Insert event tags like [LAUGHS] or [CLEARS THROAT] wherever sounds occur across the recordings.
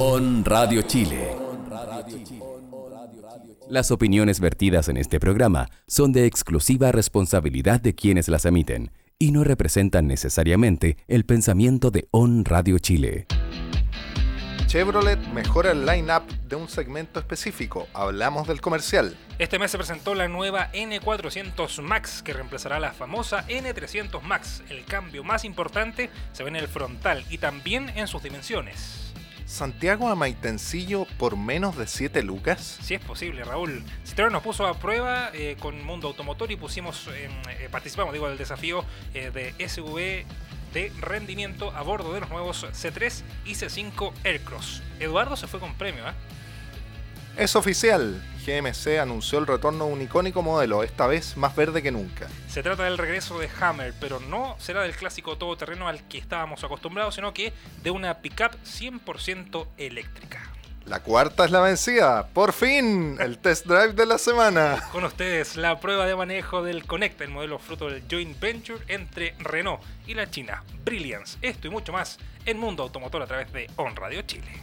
On Radio Chile. Las opiniones vertidas en este programa son de exclusiva responsabilidad de quienes las emiten y no representan necesariamente el pensamiento de On Radio Chile. Chevrolet mejora el line-up de un segmento específico. Hablamos del comercial. Este mes se presentó la nueva N400 Max que reemplazará la famosa N300 Max. El cambio más importante se ve en el frontal y también en sus dimensiones. Santiago a Maitencillo por menos de 7 lucas. Si es posible, Raúl. Citroën nos puso a prueba eh, con Mundo Automotor y pusimos, eh, participamos, digo, del desafío eh, de SUV de rendimiento a bordo de los nuevos C3 y C5 Aircross. Eduardo se fue con premio, ¿eh? Es oficial. GMC anunció el retorno de un icónico modelo, esta vez más verde que nunca. Se trata del regreso de Hammer, pero no será del clásico todoterreno al que estábamos acostumbrados, sino que de una pickup 100% eléctrica. La cuarta es la vencida. Por fin, el test drive de la semana. Con ustedes, la prueba de manejo del Connect, el modelo fruto del joint venture entre Renault y la China Brilliance. Esto y mucho más en Mundo Automotor a través de On Radio Chile.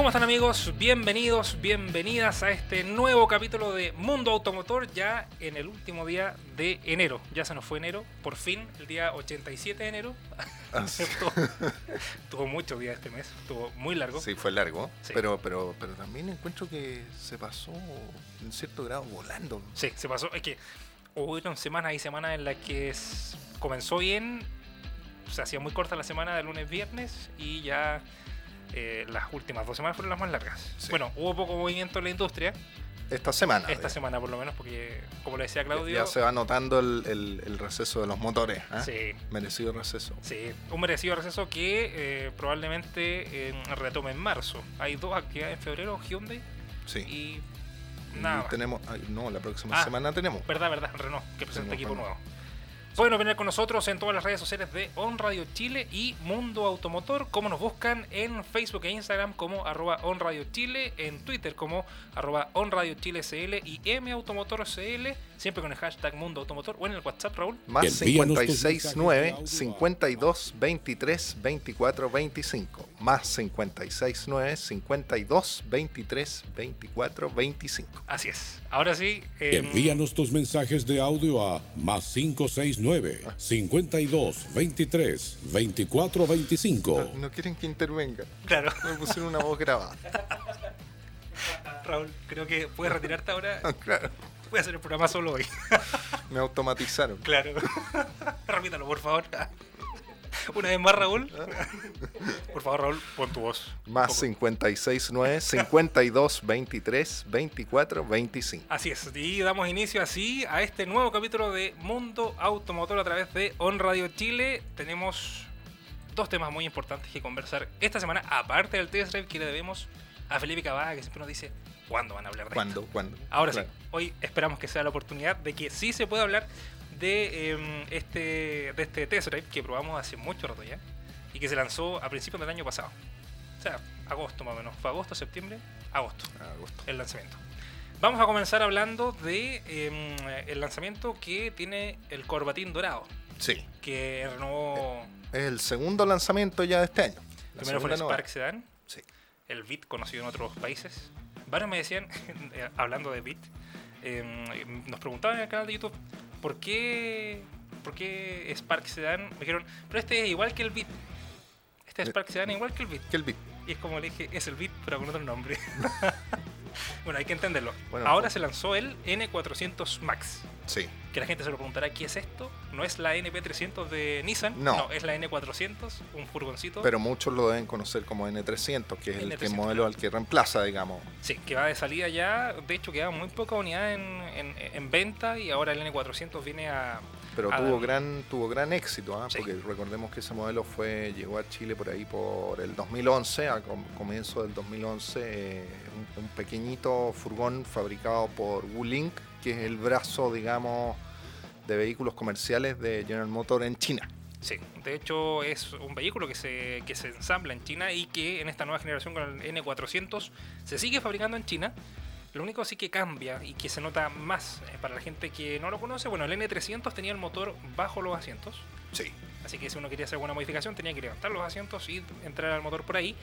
¿Cómo están amigos? Bienvenidos, bienvenidas a este nuevo capítulo de Mundo Automotor ya en el último día de enero. Ya se nos fue enero, por fin, el día 87 de enero. Ah, [LAUGHS] sí. tuvo, tuvo muchos días este mes, estuvo muy largo. Sí, fue largo, Sí. pero, pero, pero también encuentro que se pasó en cierto grado volando. Sí, se pasó. Es que hubieron semanas y semanas en las que comenzó bien, se hacía muy corta la semana de lunes viernes y ya eh, las últimas dos semanas fueron las más largas. Sí. Bueno, hubo poco movimiento en la industria, Esta semana. esta digamos. semana por lo menos, porque como le decía Claudio, Ya se va notando el, el- el receso de los motores. ¿ah? sí, Merecido receso. sí, un merecido receso que eh, probablemente eh, retome en marzo. Hay dos actividades en febrero, Hyundai Sí. y nada tenemos, no, la próxima Ah. semana tenemos. Verdad, verdad, Renault, que presenta equipo nuevo. Pueden opinar con nosotros en todas las redes sociales de On Radio Chile y Mundo Automotor, como nos buscan en Facebook e Instagram como arroba On Radio Chile, en Twitter como arroba On Chile CL y M Automotor CL, siempre con el hashtag Mundo Automotor o en el WhatsApp, Raúl. Más Envíanos tus 569 mensajes de audio. 52 23 24 25. Más 569 52 23 24 25. Así es. Ahora sí, eh, Envíanos tus mensajes de audio a más 569 52 23 24 25. No quieren que intervenga. claro, Me pusieron una voz grabada. [LAUGHS] Raúl, creo que puedes retirarte ahora. [LAUGHS] Claro. Voy a hacer el programa solo hoy. [LAUGHS] Me automatizaron. Claro. [LAUGHS] Repítalo, por favor. [LAUGHS] Una vez más, Raúl. Por favor, Raúl, pon tu voz. Más Poco. 569 52 23 24 25. Así es, y damos inicio así a este nuevo capítulo de Mundo Automotor a través de On Radio Chile. Tenemos dos temas muy importantes que conversar esta semana, aparte del test drive que le debemos a Felipe Cavada, que siempre nos dice cuándo van a hablar de ¿Cuándo? ¿Cuándo? Ahora Claro. sí, hoy esperamos que sea la oportunidad de que sí se pueda hablar de, em, este, de este test drive que probamos hace mucho rato ya y que se lanzó a principios del año pasado. O sea, agosto más o menos. ¿Fue agosto, septiembre? Agosto, A gusto. el lanzamiento. Vamos a comenzar hablando de em, el lanzamiento que tiene el corbatín dorado, Sí. que renovó. Es el segundo lanzamiento ya de este año. La Primero fue el Spark Sedan, Sí. el Bit conocido en otros países. Varios me decían, [LAUGHS] eh, hablando de Bit, eh, nos preguntaban en el canal de YouTube, ¿por qué, ¿por qué Spark Sedan? Me dijeron, pero este es igual que el Bit. Este Spark Sedan es igual que el Bit. Que el bit. Y es como le dije, es el Bit, pero con otro nombre. [LAUGHS] bueno, hay que entenderlo. Bueno, Ahora fue- se lanzó el N400 Max. Sí. Que la gente se lo preguntará, ¿qué es esto? No es la NP300 de Nissan, No. es la N400, un furgoncito. Pero muchos lo deben conocer como N300, que es el que N300, modelo al que reemplaza, digamos. Sí, que va de salida ya. De hecho, quedaban muy pocas unidades en, en- en venta y ahora el N400 viene a. Pero tuvo gran tuvo gran éxito, ¿ah? Sí. porque recordemos que ese modelo fue llegó a Chile por ahí por el 2011, a com- comienzo del 2011, eh, un, un pequeñito furgón fabricado por Wuling, que es el brazo, digamos, de vehículos comerciales de General Motors en China. Sí, de hecho es un vehículo que se, que se ensambla en China y que en esta nueva generación con el N400 se sigue fabricando en China. Lo único sí que cambia y que se nota más eh, para la gente que no lo conoce, bueno, el N300 tenía el motor bajo los asientos, Sí. así que si uno quería hacer alguna modificación tenía que levantar los asientos y entrar al motor por ahí.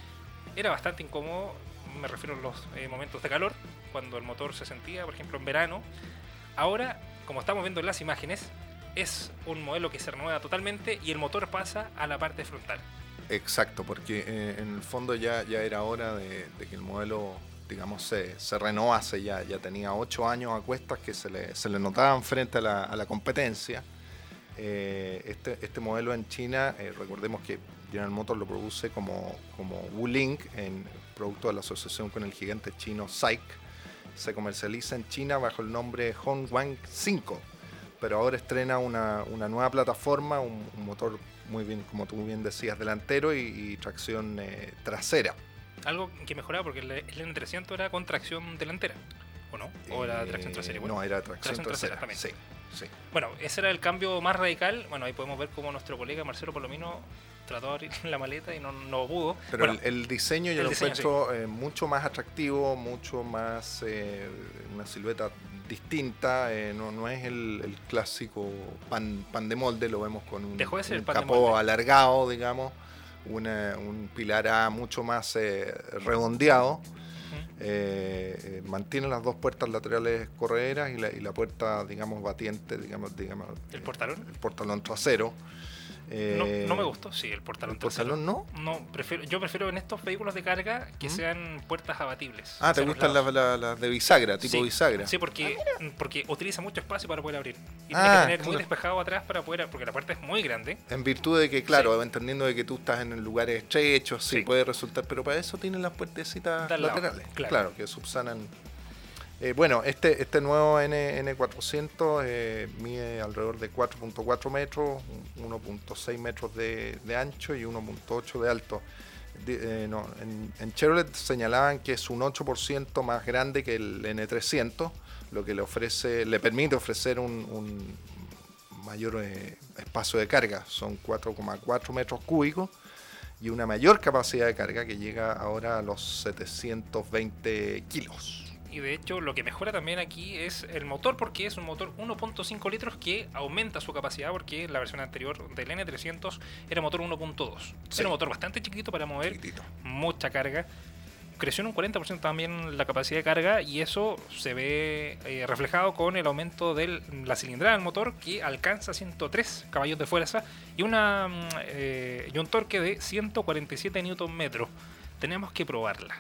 Era bastante incómodo, me refiero a los eh, momentos de calor, cuando el motor se sentía, por ejemplo, en verano. Ahora, como estamos viendo en las imágenes, es un modelo que se renueva totalmente y el motor pasa a la parte frontal. Exacto, porque eh, en el fondo ya, ya era hora de, de que el modelo, digamos, se, se renovase. Ya, ya tenía ocho años a cuestas que se le, se le notaban frente a la, a la competencia. Eh, este, este modelo en China, eh, recordemos que General Motors lo produce como, como Wuling, en producto de la asociación con el gigante chino SAIC. Se comercializa en China bajo el nombre Hongwang 5, pero ahora estrena una, una nueva plataforma, un, motor muy bien, como tú bien decías, delantero y, y tracción eh, trasera. Algo que mejoraba porque el, el N300 era con tracción delantera, ¿o no? ¿O era Eh, tracción trasera? igual? No, era tracción, Tracción trasera trasera. también. Sí, sí. Bueno, ese era el cambio más radical. Bueno, ahí podemos ver cómo nuestro colega Marcelo Palomino trató de abrir [LAUGHS] la maleta y no, no pudo. Pero Bueno, el, el diseño yo el lo diseño, encuentro eh, mucho más atractivo, mucho más eh, una silueta distinta, eh, no, no es el, el clásico pan, pan de molde, lo vemos con un, Dejó de ser un el pan de capó alargado, digamos, una- un pilar A mucho más eh, redondeado. eh, eh, mantiene las dos puertas laterales correderas y la, y la puerta, digamos, batiente, digamos, digamos ¿El portalón? el portalón trasero. No, Eh, no me gustó, sí, el portalón ¿El trasero. portalón no? No, prefiero, yo prefiero en estos vehículos de carga que ¿Mm? sean puertas abatibles. Ah, ¿te gustan las las- las de bisagra, tipo sí, bisagra? Sí, porque, porque utiliza mucho espacio para poder abrir. Y Ah, tiene que tener muy despejado atrás para poder, porque la puerta es muy grande. En virtud de que, claro, entendiendo de que tú estás en lugares estrechos, sí, Sí. puede resultar, pero para eso tienen las puertecitas lado, laterales, claro. claro. que subsanan. Eh, bueno, este, este nuevo N, N400 eh, mide alrededor de 4.4 metros, 1.6 metros de, ancho y 1.8 de alto. Eh, en, en Chevrolet señalaban que es un 8% más grande que el N300, lo que le ofrece, le permite ofrecer un, mayor espacio de carga, son 4,4 metros cúbicos y una mayor capacidad de carga que llega ahora a los 720 kilos. Y de hecho, lo que mejora también aquí es el motor, porque es un motor 1.5 litros que aumenta su capacidad, porque la versión anterior del N300 era motor 1.2. Sí. Era un motor bastante chiquito para mover Chiquitito. mucha carga. Creció en un 40% también la capacidad de carga y eso se ve eh, reflejado con el aumento de la cilindrada del motor que alcanza 103 caballos de fuerza y, una, mm, eh, y un torque de 147 Nm. Tenemos que probarla.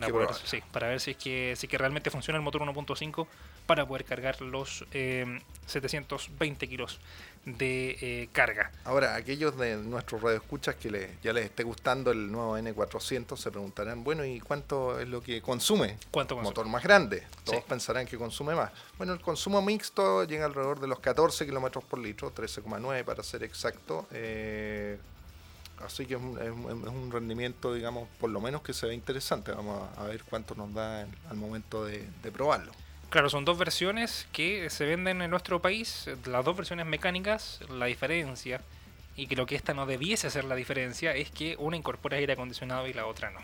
Para, poder- sí, para ver si es, que, si que realmente funciona el motor 1.5 para poder cargar los eh, 720 kilos de eh, carga. Ahora, aquellos de nuestros radioescuchas que les, ya les esté gustando el nuevo N400 se preguntarán, bueno, ¿y cuánto es lo que consume? ¿Cuánto consume? Motor más grande. Todos Sí. pensarán que consume más. Bueno, el consumo mixto llega alrededor de los 14 kilómetros por litro, 13,9 para ser exacto. eh, así que es un, es rendimiento, digamos, por lo menos que se ve interesante. Vamos a, ver cuánto nos da en- al momento de, de probarlo. Claro, son dos versiones que se venden en nuestro país, las dos versiones mecánicas, la diferencia, y creo que esta no debiese ser la diferencia, es que una incorpora aire acondicionado y la otra no.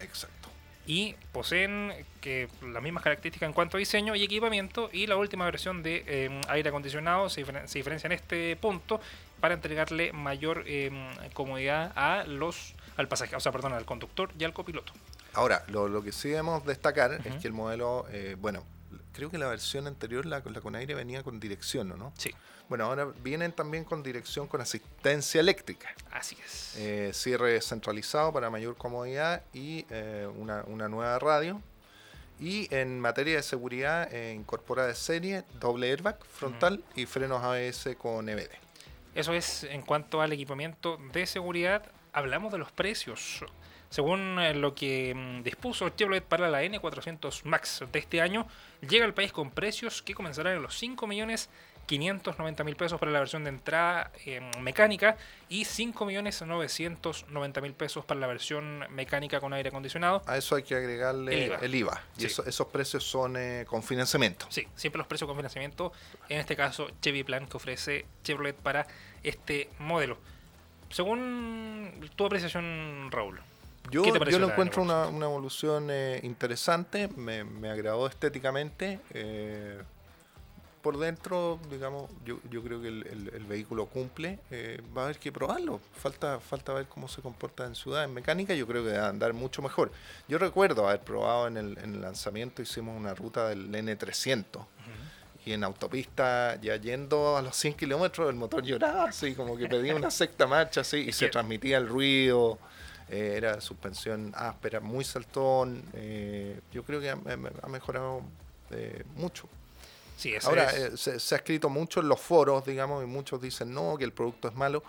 Exacto. Y poseen que las mismas características en cuanto a diseño y equipamiento, y la última versión de eh, aire acondicionado se, diferen- se diferencia en este punto para entregarle mayor eh, comodidad a los al pasajero, o sea, perdón, al conductor y al copiloto. Ahora, lo, lo que sí debemos destacar es Ujú. que el modelo, eh, bueno, creo que la versión anterior, la, la con aire, venía con dirección, ¿o ¿no? Sí, Bueno, ahora vienen también con dirección con asistencia eléctrica. así es. Eh, cierre centralizado para mayor comodidad y eh, una, una nueva radio. Y en materia de seguridad, eh, incorpora de serie doble airbag frontal y frenos ABS con EBD. Eso es en cuanto al equipamiento de seguridad. Hablamos de los precios. Según eh, lo que mm, dispuso Chevrolet para la N400 Max de este año, llega al país con precios que comenzarán en los 5 millones 590 mil pesos para la versión de entrada eh, mecánica y 5 millones 990 mil pesos para la versión mecánica con aire acondicionado. A eso hay que agregarle el IVA. Y Sí. eso- esos precios son eh, con financiamiento. Sí, siempre los precios con financiamiento. En este caso, Chevy Plan que ofrece Chevrolet para este modelo. Según tu apreciación, Raúl. Yo, ¿Qué te yo lo encuentro una, evolución? una evolución eh, interesante, me, me agradó estéticamente. eh, por dentro, digamos, yo, yo creo que el, el- el vehículo cumple. eh, va a haber que probarlo. Falta, falta ver cómo se comporta en ciudad. En mecánica yo creo que va a andar mucho mejor. Yo recuerdo haber probado en el, en el lanzamiento, hicimos una ruta del N300. Y en autopista, ya yendo a los 100 kilómetros, el motor lloraba así, como que pedía una [LAUGHS] sexta marcha así, y se transmitía el ruido. eh, era suspensión áspera, muy saltón. eh, yo creo que ha, ha mejorado eh, mucho. Sí, Ahora, es- eh, se, se ha escrito mucho en los foros, digamos, y muchos dicen no, que el producto es malo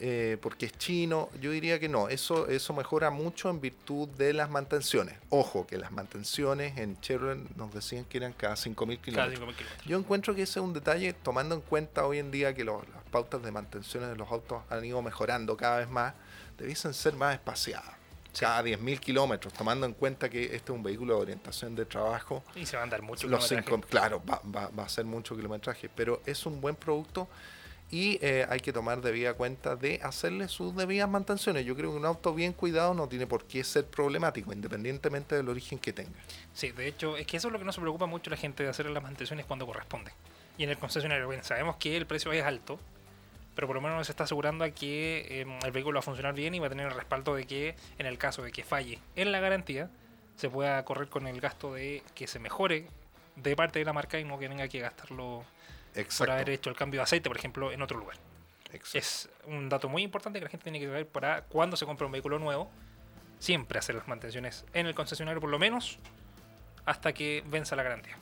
eh, porque es chino. Yo diría que no, eso, eso mejora mucho en virtud de las mantenciones. Ojo, que las mantenciones en Chevrolet nos decían que eran cada 5.000 cada kilómetros. 5.000 kilómetros. Yo encuentro que ese es un detalle, tomando en cuenta hoy en día que las pautas de mantenciones de los autos han ido mejorando cada vez más, debiesen ser más espaciadas. Cada 10.000 kilómetros, tomando en cuenta que este es un vehículo de orientación de trabajo. Y se va a andar mucho Los kilometraje. cinco, claro, va, va- va a ser mucho kilometraje, pero es un buen producto y eh, hay que tomar debida cuenta de hacerle sus debidas mantenciones. Yo creo que un auto bien cuidado no tiene por qué ser problemático, independientemente del origen que tenga. Sí, de hecho, es que eso es lo que no se preocupa mucho la gente de hacer las mantenciones cuando corresponde. Y en el concesionario, bien, sabemos que el precio es alto, pero por lo menos se está asegurando a que eh, el vehículo va a funcionar bien y va a tener el respaldo de que, en el caso de que falle en la garantía, se pueda correr con el gasto de que se mejore de parte de la marca y no que tenga que gastarlo por Exacto. haber hecho el cambio de aceite, por ejemplo, en otro lugar. exacto. Es un dato muy importante que la gente tiene que saber para cuando se compra un vehículo nuevo. Siempre hacer las mantenciones en el concesionario, por lo menos hasta que venza la garantía.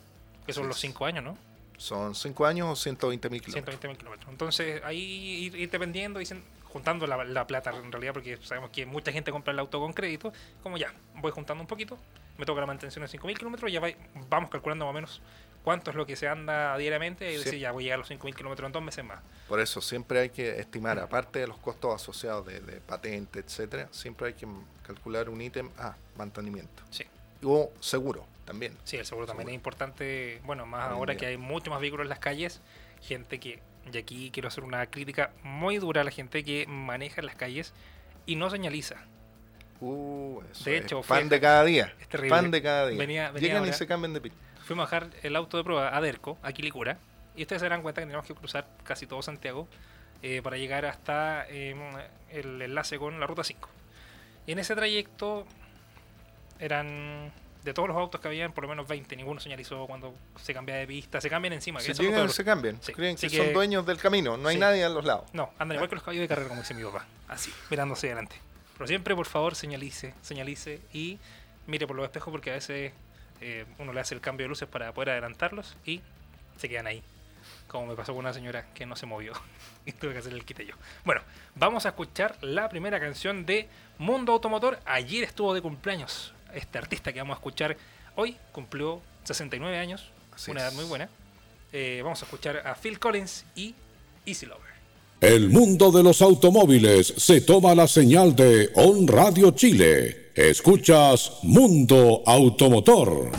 Que son los es. 5 años, ¿no? Son 5 años o 120 mil kilómetros. 120 mil kilómetros. Entonces, ahí ir, ir dependiendo, dicen, juntando la, la plata en realidad, porque sabemos que mucha gente compra el auto con crédito. Como ya, voy juntando un poquito, me toca la mantención de 5 mil kilómetros, ya va- vamos calculando más o menos cuánto es lo que se anda diariamente y Sí. decir, ya voy a llegar a los 5 mil kilómetros en dos meses más. Por eso siempre hay que estimar, aparte de los costos asociados de, de patente, etcétera, siempre hay que calcular un ítem a mantenimiento. Sí. O seguro también. Sí, el seguro también Seguro. es importante, bueno, más Hoy ahora que hay mucho más vehículos en las calles, gente que, y aquí quiero hacer una crítica muy dura a la gente que maneja en las calles y no señaliza. Uh, eso De es hecho, pan fue- de cada día. es terrible. Pan de cada día. Venía- venía Llegan y se cambian de pit. Fuimos a dejar el auto de prueba a Derco, a Quilicura, y ustedes se darán cuenta que tenemos que cruzar casi todo Santiago eh, para llegar hasta eh, el enlace con la ruta 5. Y en ese trayecto eran de todos los autos que habían, por lo menos 20, ninguno señalizó cuando se cambia de pista, se cambian encima. que Si eso llegan, se cambian. Sí, Creen así que, son que- dueños del camino. No hay Sí. nadie a los lados. No, andan igual que los caballos de carrera, como dice mi papá. Así, mirándose adelante. Pero siempre, por favor, señalice, señalice y mire por los espejos porque a veces eh, uno le hace el cambio de luces para poder adelantarlos y se quedan ahí. Como me pasó con una señora que no se movió [LAUGHS] y tuve que hacer el quite yo. Bueno, vamos a escuchar la primera canción de Mundo Automotor. Ayer estuvo de cumpleaños este artista que vamos a escuchar hoy. Cumplió 69 años, Así una es. edad muy buena. Eh, vamos a escuchar a Phil Collins y Easy Lover. El mundo de los automóviles se toma la señal de On Radio Chile. Escuchas Mundo Automotor.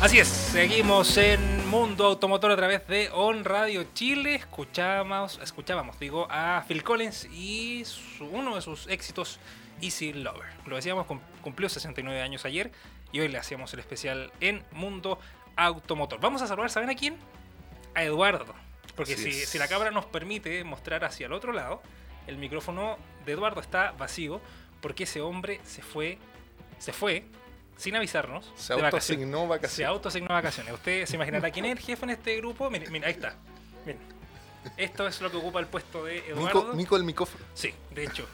Así es, seguimos en Mundo Automotor a través de On Radio Chile. Escuchábamos, escuchábamos digo, a Phil Collins y su- uno de sus éxitos, Easy Lover. Lo decíamos, cum- cumplió 69 años ayer y hoy le hacíamos el especial en Mundo Automotor. Vamos a saludar, ¿saben a quién? A Eduardo. Porque si, si la cámara nos permite mostrar hacia el otro lado, el micrófono de Eduardo está vacío porque ese hombre se fue, se fue sin avisarnos. Se de vacaciones. autoasignó Se vacaciones. autoasignó vacaciones. Usted se imaginará quién es el jefe en este grupo. Miren, miren, ahí está. Miren. Esto es lo que ocupa el puesto de Eduardo. Mico, Mico el micófono. Sí, de hecho.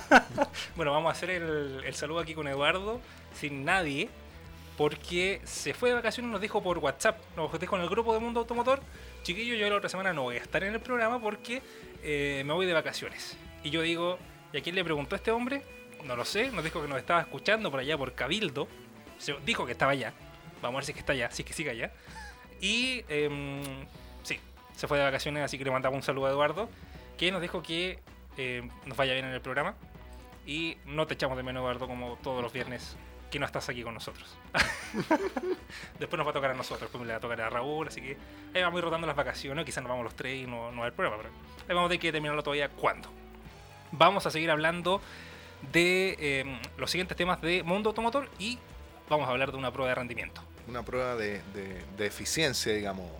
[LAUGHS] bueno, vamos a hacer el, saludo aquí con Eduardo, sin nadie, porque se fue de vacaciones nos dijo por WhatsApp, nos dijo en el grupo de Mundo Automotor, chiquillo, yo la otra semana no voy a estar en el programa porque eh, me voy de vacaciones. Y yo digo, ¿y a quién le preguntó este hombre? No lo sé, nos dijo que nos estaba escuchando por allá por Cabildo, se dijo que estaba allá, vamos a ver si es que está allá, si es que sigue allá. Y em, se fue de vacaciones, así que le mandamos un saludo a Eduardo, que nos dijo que eh, nos vaya bien en el programa. Y no te echamos de menos, Eduardo, como todos los viernes que no estás aquí con nosotros. [LAUGHS] Después nos va a tocar a nosotros, después le va a tocar a Raúl, así que ahí vamos a ir rotando las vacaciones, quizás nos vamos los tres y no, no hay problema, pero ahí vamos a tener que terminarlo todavía cuándo. Vamos a seguir hablando de eh, los siguientes temas de mundo automotor y vamos a hablar de una prueba de rendimiento Una prueba de, de- de eficiencia, digamos,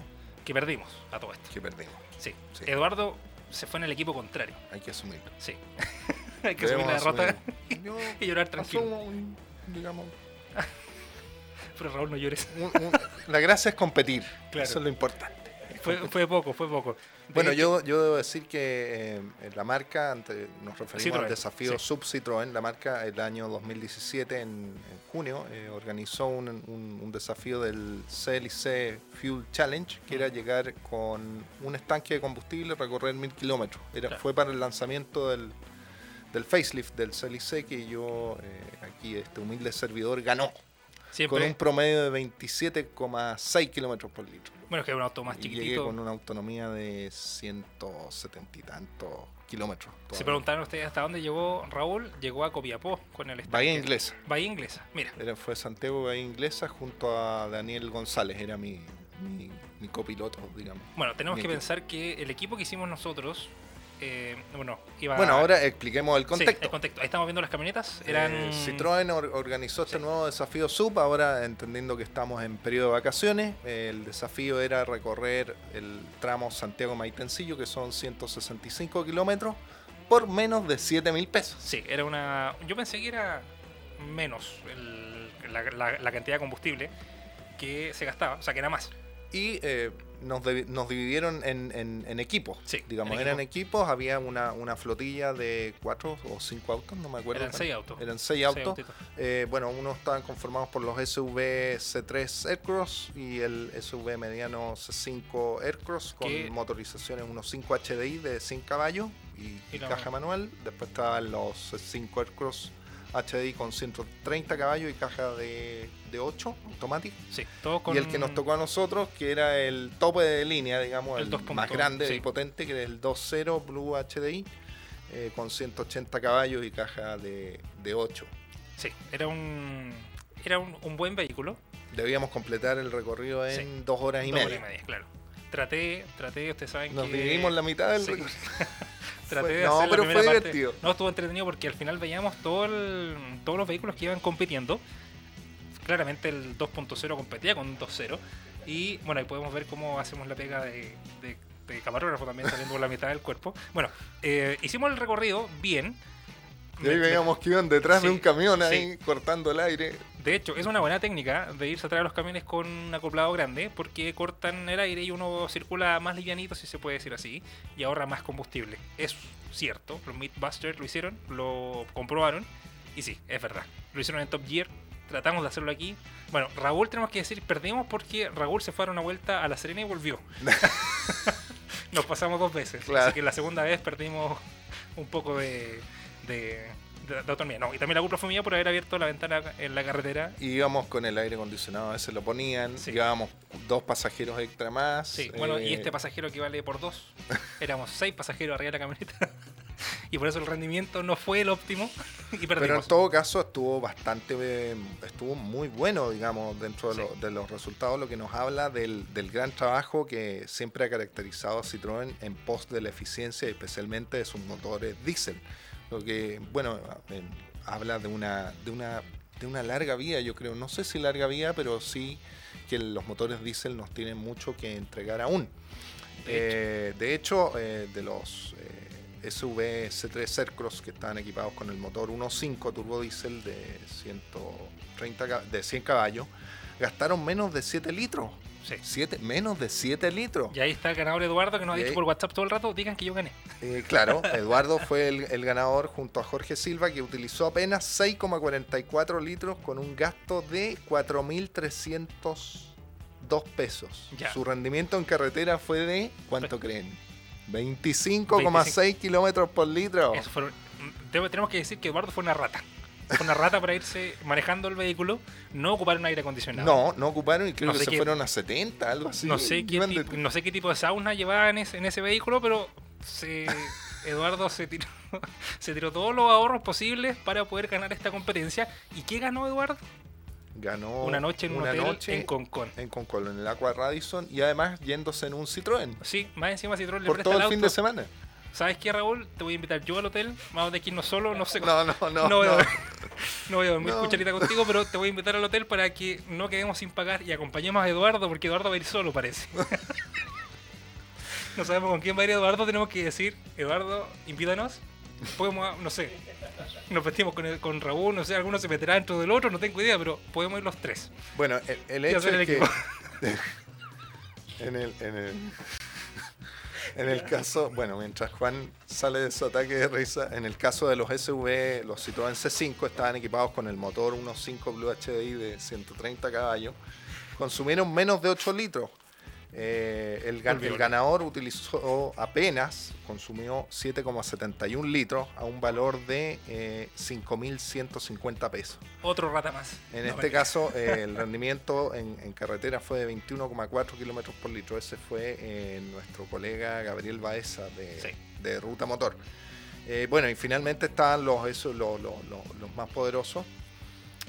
que perdimos a todo esto. que perdimos. Sí. Sí. Eduardo se fue en el equipo contrario. Hay que asumirlo. Sí. [LAUGHS] Hay que asumir la derrota. Yo [LAUGHS] y llorar tranquilo. asumo digamos, [LAUGHS] Pero Raúl, no llores. la gracia es competir. Claro. Eso es lo importante. Fue, fue poco, fue poco. De Bueno, hecho- yo, yo debo decir que eh, la marca, ante- nos referimos Citroën, al desafío sí. Sub Citroën, la marca el año 2017, en, en junio, eh, organizó un, un- un desafío del CLC Fuel Challenge, que era llegar con un estanque de combustible, recorrer mil kilómetros. Era, Claro. Fue para el lanzamiento del, del facelift del CLC que yo, eh, aquí, este humilde servidor, ganó. Siempre. Con un promedio de 27,6 kilómetros por litro. Bueno, es que es un auto más Y llegué chiquitito. con una autonomía de 170 y tantos kilómetros. Se preguntaron ustedes hasta dónde llegó Raúl, llegó a Copiapó con el estanque. Bahía Inglesa. Bahía Inglesa, mira. Era, fue Santiago Bahía Inglesa junto a Daniel González, era mi, mi, mi copiloto, digamos. Bueno, tenemos Mi que equipo. pensar que el equipo que hicimos nosotros, eh, bueno, iba Bueno, ahora expliquemos el Sí, contexto. el contexto. Ahí estamos viendo las camionetas. Eran. Eh, Citroën or- organizó este nuevo desafío sub, ahora entendiendo que estamos en periodo de vacaciones. eh, el desafío era recorrer el tramo Santiago-Maitencillo, que son 165 kilómetros, por menos de 7 mil pesos. Sí, era una. Yo pensé que era menos el- la, la- la cantidad de combustible que se gastaba, o sea, que era más. Y eh, nos, divi- nos dividieron en, en- en equipos. Sí, digamos, en eran equipos, había una, una flotilla de cuatro o cinco autos, no me acuerdo. Eran seis autos. Eran seis autos. Eh, bueno, unos estaban conformados por los SUV C3 Aircross y el SUV mediano C5 Aircross con Que- motorizaciones unos 5 HDI de 100 caballos y, Y y caja manual. Después estaban los C5 Aircross HDI con 130 caballos y caja de, de 8 automática. Sí, todo con. Y el que nos tocó a nosotros, que era el tope de línea, digamos, El el, 2.0, más grande sí. y potente, que era el 2.0 Blue HDI, eh, con 180 caballos y caja de, de 8. Sí, era un. Era un, un buen vehículo. Debíamos completar el recorrido en Sí. dos horas y dos media. horas y media, claro. Traté, traté, ustedes saben Nos que. dividimos la mitad del Sí. recorrido. [LAUGHS] Traté Fue- de no, hacer pero fue parte. divertido. No, estuvo entretenido porque al final veíamos todo el- todos los vehículos que iban compitiendo. Claramente el 2.0 competía con un 2.0. Y bueno, ahí podemos ver cómo hacemos la pega de, de- de camarógrafo también saliendo por la mitad del cuerpo. Bueno, eh, hicimos el recorrido bien. Y ahí veíamos que iban detrás de un camión sí. ahí cortando el aire. De hecho, es una buena técnica de irse atrás de los camiones con un acoplado grande porque cortan el aire y uno circula más livianito, si se puede decir así, y ahorra más combustible. Es cierto, los Mythbusters lo hicieron, lo comprobaron, y sí, es verdad. Lo hicieron en Top Gear, tratamos de hacerlo aquí. Bueno, Raúl tenemos que decir, perdimos porque Raúl se fue a dar una vuelta a La Serena y volvió. [LAUGHS] Nos pasamos dos veces, Claro. así que la segunda vez perdimos un poco de... de de, de autonomía. No, y también la culpa fue mía por haber abierto la ventana en la carretera Y íbamos con el aire acondicionado, a veces lo ponían. Sí. Llevábamos dos pasajeros extra más. Sí, bueno, y eh, este pasajero que vale por dos. [LAUGHS] Éramos seis pasajeros arriba de la camioneta. [LAUGHS] y por eso el rendimiento no fue el óptimo [LAUGHS] y Pero en todo caso estuvo bastante, eh, estuvo muy bueno, digamos, dentro de, Sí. lo- de los resultados, lo que nos habla del, del gran trabajo que siempre ha caracterizado a Citroën en pos de la eficiencia, especialmente de sus motores diésel. Lo que, bueno, eh, habla de una, de una, de una larga vía, yo creo. No sé si larga vía, pero sí que los motores diésel nos tienen mucho que entregar aún. De Eh, de hecho, eh, de los eh, SUV C3 Aircross que están equipados con el motor 1.5 turbo diésel de 130 ca- de 100 caballos, gastaron menos de 7 litros. Sí. Siete- menos de 7 litros. Y ahí está el ganador Eduardo que nos ha dicho por WhatsApp todo el rato, digan que yo gané. Eh, claro, [LAUGHS] Eduardo fue el, el ganador junto a Jorge Silva que utilizó apenas 6,44 litros con un gasto de 4.302 pesos. Ya. Su rendimiento en carretera fue de, ¿cuánto creen? 25,6 kilómetros por litro. Eso fue- debo- tenemos que decir que Eduardo fue una rata. Una rata para irse manejando el vehículo, no ocupar un aire acondicionado. No, no ocuparon y creo No que se qué- fueron a 70, algo así. no, sé qué Iban ti- de- no sé qué tipo de sauna llevaba en ese, en ese vehículo, pero se- [LAUGHS] Eduardo se tiró, se tiró todos los ahorros posibles para poder ganar esta competencia. ¿Y qué ganó Eduardo? ganó una noche en un hotel noche en Concón. en Concón, en el Aqua Radisson y además yéndose en un Citroën Sí, más encima Citroën le por presta todo el el fin de semana. ¿Sabes qué, Raúl? Te voy a invitar yo al hotel. Vamos de aquí no solo, no sé No, no, no. no, voy a, no. [LAUGHS] no voy a dormir No. cucharita contigo, pero te voy a invitar al hotel para que no quedemos sin pagar y acompañemos a Eduardo, porque Eduardo va a ir solo, parece. [LAUGHS] no sabemos con quién va a ir Eduardo, tenemos que decir, Eduardo, invítanos. Podemos, no sé, nos vestimos con, el- con Raúl, no sé, alguno se meterá dentro del otro, no tengo idea, pero podemos ir los tres. Bueno, el, el hecho el es que [LAUGHS] en el, en el en el caso, bueno, mientras Juan sale de su ataque de risa, en el caso de los SUV, los Citroën C5 estaban equipados con el motor 1.5 Blue HDI de 130 caballos, consumieron menos de 8 litros. Eh, el, ganador utilizó apenas, consumió 7,71 litros a un valor de eh, 5.150 pesos. Otro rata más. En No, este caso, eh, [LAUGHS] el rendimiento en, en carretera fue de 21,4 kilómetros por litro. Ese fue eh, nuestro colega Gabriel Baeza de, Sí. de Ruta Motor. Bueno, y finalmente estaban los, esos, los, los- los- los más poderosos,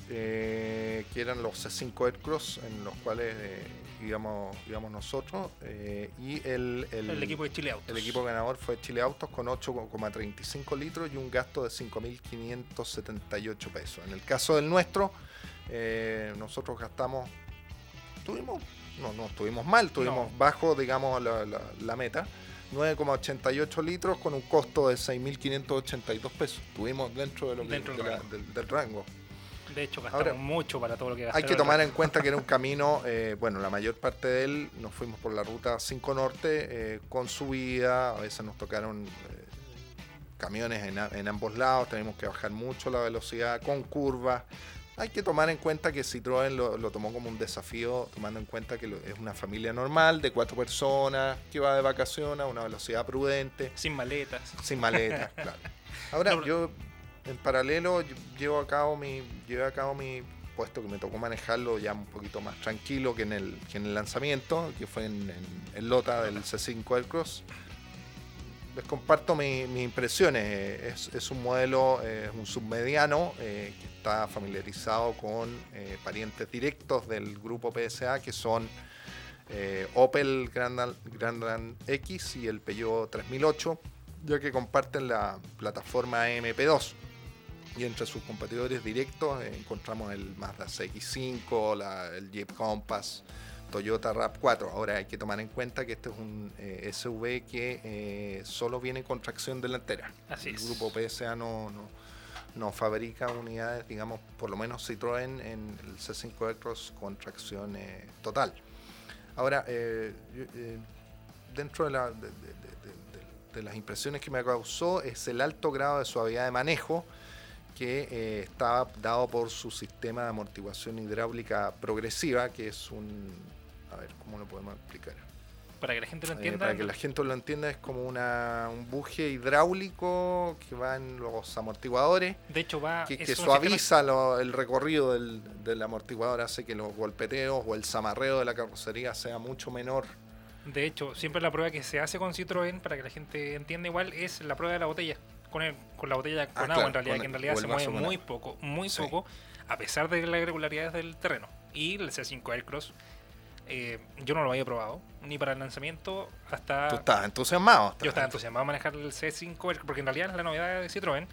que eran los C5 Aircross, en los cuales eh, íbamos, íbamos nosotros. eh, y el, el- el equipo de Chile Autos. el equipo ganador fue Chile Autos con 8,35 litros y un gasto de 5.578 pesos. En el caso del nuestro, eh, nosotros gastamos, tuvimos, no, no estuvimos mal, tuvimos No. bajo, digamos, la, la- la meta. 9,88 litros con un costo de 6.582 pesos. Estuvimos dentro, de lo que- Dentro del de la- rango. del, del rango. De hecho, gastamos Ahora, mucho para todo lo que Hay gastaron que el tomar en cuenta que era un [LAUGHS] camino, eh, bueno, la mayor parte de él nos fuimos por la ruta 5 Norte eh, con subida, a veces nos tocaron eh, camiones en, ambos lados, tenemos que bajar mucho la velocidad con curvas. Hay que tomar en cuenta que Citroën lo, lo tomó como un desafío, tomando en cuenta que lo- es una familia normal de cuatro personas que va de vacaciones a una velocidad prudente Sin maletas. sin maletas, [LAUGHS] claro. Ahora, No, yo en paralelo llevo a cabo mi llevé a cabo mi puesto que me tocó manejarlo ya un poquito más tranquilo que en el que en el lanzamiento, que fue en, en- Lota del C5 Aircross. Les comparto mi- mis impresiones. Eh, Es, un modelo, eh, es un submediano eh, que está familiarizado con eh, parientes directos del grupo PSA que son eh, Opel Grandland, Grandland X y el Peugeot 3008, ya que comparten la plataforma MP2. Y entre sus competidores directos eh, encontramos el Mazda CX5, la- el Jeep Compass, Toyota RAV4. Ahora hay que tomar en cuenta que este es un eh, SUV que eh, solo viene con tracción delantera. Así el es. grupo PSA no, no, no fabrica unidades, digamos, por lo menos Citroën en el C5 Aircross con tracción eh, total. Ahora, dentro de, la- de las impresiones que me causó es el alto grado de suavidad de manejo que eh, está dado por su sistema de amortiguación hidráulica progresiva, que es un... A ver, ¿cómo lo podemos explicar? Para que la gente lo Eh, entienda. para que la gente lo entienda, es como una, un buje hidráulico que va en los amortiguadores, De hecho, va. que, sistema- suaviza lo- el recorrido del, del amortiguador, hace que los golpeteos o el zamarreo de la carrocería sea mucho menor. De hecho, siempre la prueba que se hace con Citroën, para que la gente entienda igual, es la prueba de la botella. Con, el- con la botella con agua, claro, en realidad, que en realidad se mueve muy agua. poco, muy Sí. poco, a pesar de las irregularidades del terreno. Y el C5 Aircross, eh, yo no lo había probado, ni para el lanzamiento, hasta. Tú estás entusiasmado. estás Yo estaba entusiasmado a manejar el C5, Aircross, porque en realidad es la novedad de Citroën.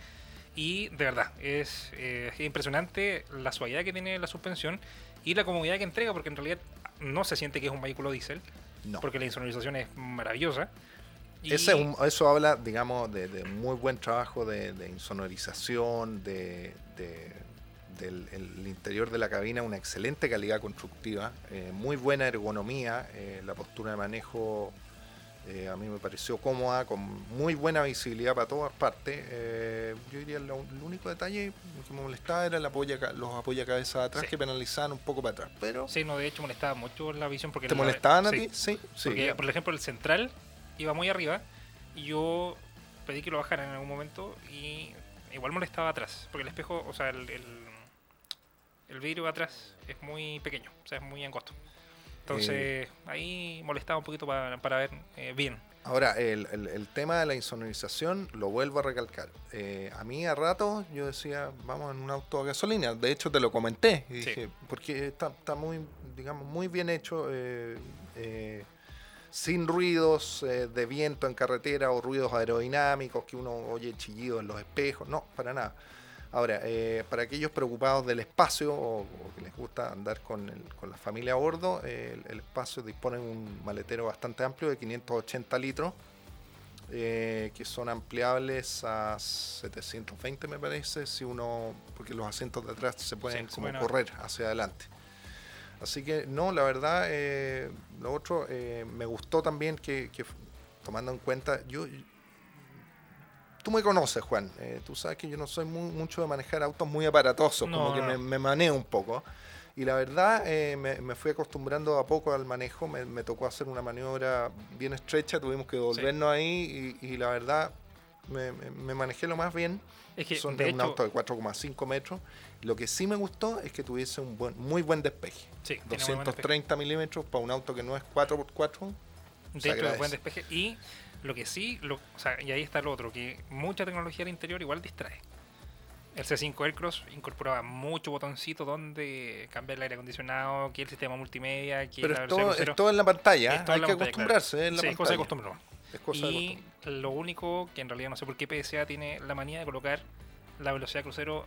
Y de verdad, es, eh, es impresionante la suavidad que tiene la suspensión y la comodidad que entrega, porque en realidad no se siente que es un vehículo diésel, No. porque la insonorización es maravillosa. Y Ese eso habla, digamos, de, de muy buen trabajo de, de insonorización, de, de- del el interior de la cabina, una excelente calidad constructiva, eh, muy buena ergonomía, eh, la postura de manejo eh, a mí me pareció cómoda, con muy buena visibilidad para todas partes. Eh, yo diría lo, el único detalle que me molestaba era el apoya, los apoyacabezas de atrás Sí. que penalizaban un poco para atrás, pero Sí, no, de hecho molestaba mucho la visión porque... ¿te la- molestaban a sí, ti? Sí, sí. Porque, ya. por ejemplo, el central iba muy arriba y yo pedí que lo bajaran en algún momento y igual molestaba atrás, porque el espejo, o sea, el, el, el vidrio atrás es muy pequeño, o sea, es muy angosto. Entonces, ahí molestaba un poquito para, para ver eh, bien. Ahora, el, el- el tema de la insonorización lo vuelvo a recalcar. Eh, a mí a rato yo decía, vamos en un auto a gasolina. De hecho, te lo comenté. y Sí. dije, porque está, está muy, digamos, muy bien hecho. Sin ruidos eh, de viento en carretera o ruidos aerodinámicos que uno oye chillido en los espejos. No, para nada. Ahora, eh, para aquellos preocupados del espacio o, o que les gusta andar con, el- con la familia a bordo, eh, el, el espacio dispone de un maletero bastante amplio de 580 litros, eh, que son ampliables a 720 me parece, si uno, porque los asientos de atrás se pueden como pueden correr hacia adelante. Así que no, la verdad, eh, lo otro, eh, me gustó también que, que, tomando en cuenta, yo, tú me conoces, Juan, eh, tú sabes que yo no soy muy- mucho de manejar autos muy aparatosos, No, como que no, me, me maneo un poco. Y la verdad, eh, me, me fui acostumbrando a poco al manejo, me, me tocó hacer una maniobra bien estrecha, tuvimos que volvernos ahí y, y la verdad, me, me- me manejé lo más bien. Es que, Son de un hecho- auto de 4,5 metros. Lo que sí me gustó es que tuviese un buen, muy buen despeje. Sí, tiene muy buen despeje. 230 milímetros para un auto que no es 4x4. De hecho, agradece. buen despeje. Y lo que sí, lo, o sea, y ahí está lo otro, que mucha tecnología al interior igual distrae. El C5 Aircross incorporaba mucho botoncito donde cambiar el aire acondicionado, que el sistema multimedia, que Pero la es todo, es todo en la pantalla. Hay en que pantalla, acostumbrarse. claro. Es la Sí, es cosa de pantalla. Es cosa Y lo único que en realidad no sé por qué PSA tiene la manía de colocar la velocidad crucero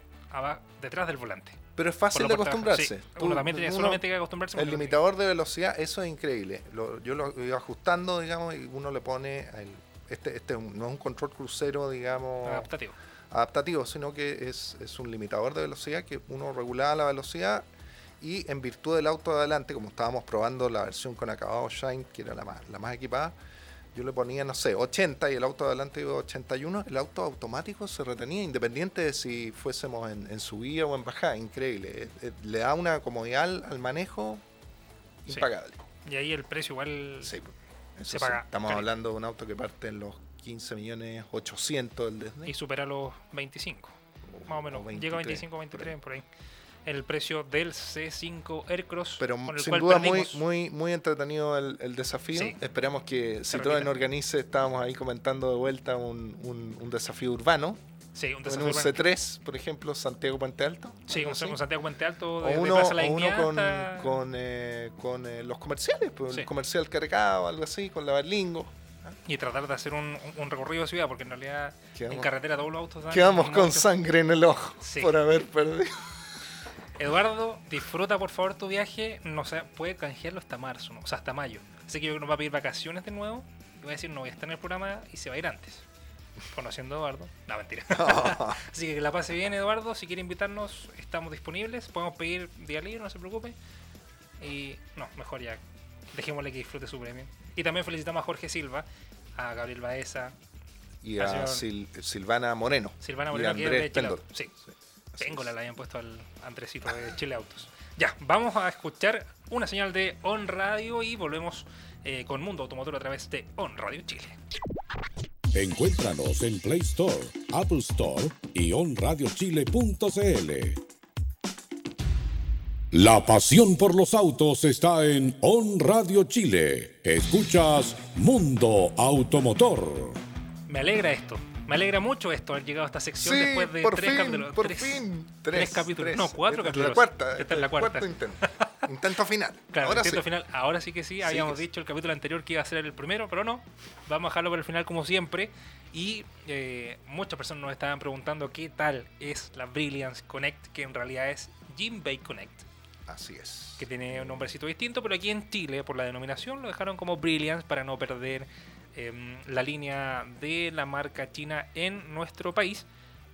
detrás del volante. Pero es fácil de acostumbrarse. Sí, uno también tiene uno- solamente que acostumbrarse. El limitador de velocidad, eso es increíble. Lo- yo lo iba ajustando, digamos, y uno le pone. el- este este no es un control crucero, digamos, Adaptativo. adaptativo, sino que es, es un limitador de velocidad que uno regulaba la velocidad y en virtud del auto de adelante, como estábamos probando la versión con acabado Shine, que era la más, la más equipada, yo le ponía, no sé, 80 y el auto de adelante iba a 81, el auto automático se retenía independiente de si fuésemos en, en subida o en bajada, increíble. Eh, eh, le da una comodidad al, al manejo Sí. impagable. Y ahí el precio igual Sí, eso Se sí, paga Estamos hablando de un auto que parte en los 15 millones 800 del Disney. y supera los 25. Más o menos. O Llega a 23, 25, por 23, por ahí. El precio del C5 Aircross. Pero con el sin cual duda muy, perdimos. muy, muy entretenido el, el desafío. Sí. Esperamos que Citroën organice, estábamos ahí comentando de vuelta un, un- un desafío urbano. Sí, un En desafío. un urbano. C3, por ejemplo, Santiago Puente Alto. Sí, un, Santiago Puente Alto O de, de uno, Plaza La o uno con, con, eh, con, eh, los comerciales, pues, Sí. el comercial Caracao, algo así, con la Berlingo. Y tratar de hacer un, un- recorrido de ciudad, porque en realidad Quedamos- en carretera todos los autos dan Quedamos con sangre en el ojo Sí. por haber perdido. Eduardo, disfruta por favor tu viaje. No sé, puede canjearlo hasta marzo, ¿no? o sea, hasta mayo. Así que yo creo que nos va a pedir vacaciones de nuevo. Y va a decir, no voy a estar en el programa y se va a ir antes. Conociendo a Eduardo. No, mentira. [LAUGHS] Así que que la pase bien, Eduardo. Si quiere invitarnos, estamos disponibles. Podemos pedir día libre, no se preocupe. Y no, mejor ya. Dejémosle que disfrute su premio. Y también felicitamos a Jorge Silva, a Gabriel Baeza, y a Sil- Silvana Moreno. Silvana y Moreno, que es Andrés de Chile Pendor. Autos. Sí. Tengo la le habían puesto al Andresito de Chile Autos. Ya, vamos a escuchar una señal de On Radio y volvemos eh, con Mundo Automotor a través de On Radio Chile. Encuéntranos en Play Store, Apple Store y onradiochile.cl. La pasión por los autos está en On Radio Chile. Escuchas Mundo Automotor. Me alegra esto. Me alegra mucho esto, haber llegado a esta sección Sí, después de por tres fin, capítulos. por tres, fin. tres capítulos. No, cuatro Esta es capítulos. La cuarta. Esta es la cuarta. cuarto intento. Intento final. [LAUGHS] Claro, Ahora intento sí. final. Ahora sí que sí, habíamos sí. dicho el capítulo anterior que iba a ser el primero, pero no. Vamos a dejarlo para el final como siempre. Y eh, muchas personas nos estaban preguntando qué tal es la Brilliance Connect, que en realidad es Jim Bay Connect. Así es. que tiene un nombrecito distinto, pero aquí en Chile, por la denominación, lo dejaron como Brilliance para no perder em, la línea de la marca china en nuestro país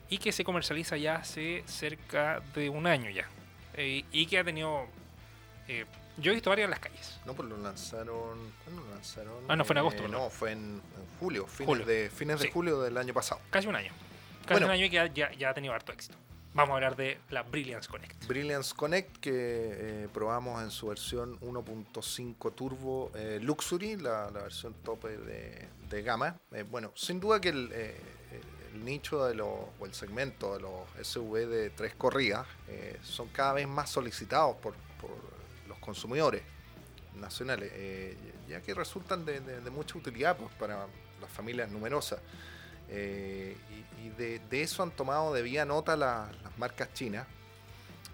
y que se comercializa ya hace cerca de un año ya. Eh, y que ha tenido... eh, yo he visto varias en las calles. No, pues lo lanzaron. ¿Cuándo lo lanzaron? Ah, no, fue en agosto, Eh, ¿verdad? no, fue en, julio. Fines, Julio. De, fines Sí. de julio del año pasado. Casi un año. Casi Bueno. un año y que ya- ya ha tenido harto éxito. Vamos a hablar de la Brilliance Connect. Brilliance Connect que eh, probamos en su versión 1.5 Turbo eh, Luxury, la, la versión tope de, de gama. Eh, bueno, sin duda que el, eh, el nicho de los, o el segmento de los SUV de tres corridas eh, son cada vez más solicitados por, por los consumidores nacionales, eh, ya que resultan de, de- de mucha utilidad pues, para las familias numerosas. Eh, y y de, de eso han tomado de vía nota la- las marcas chinas,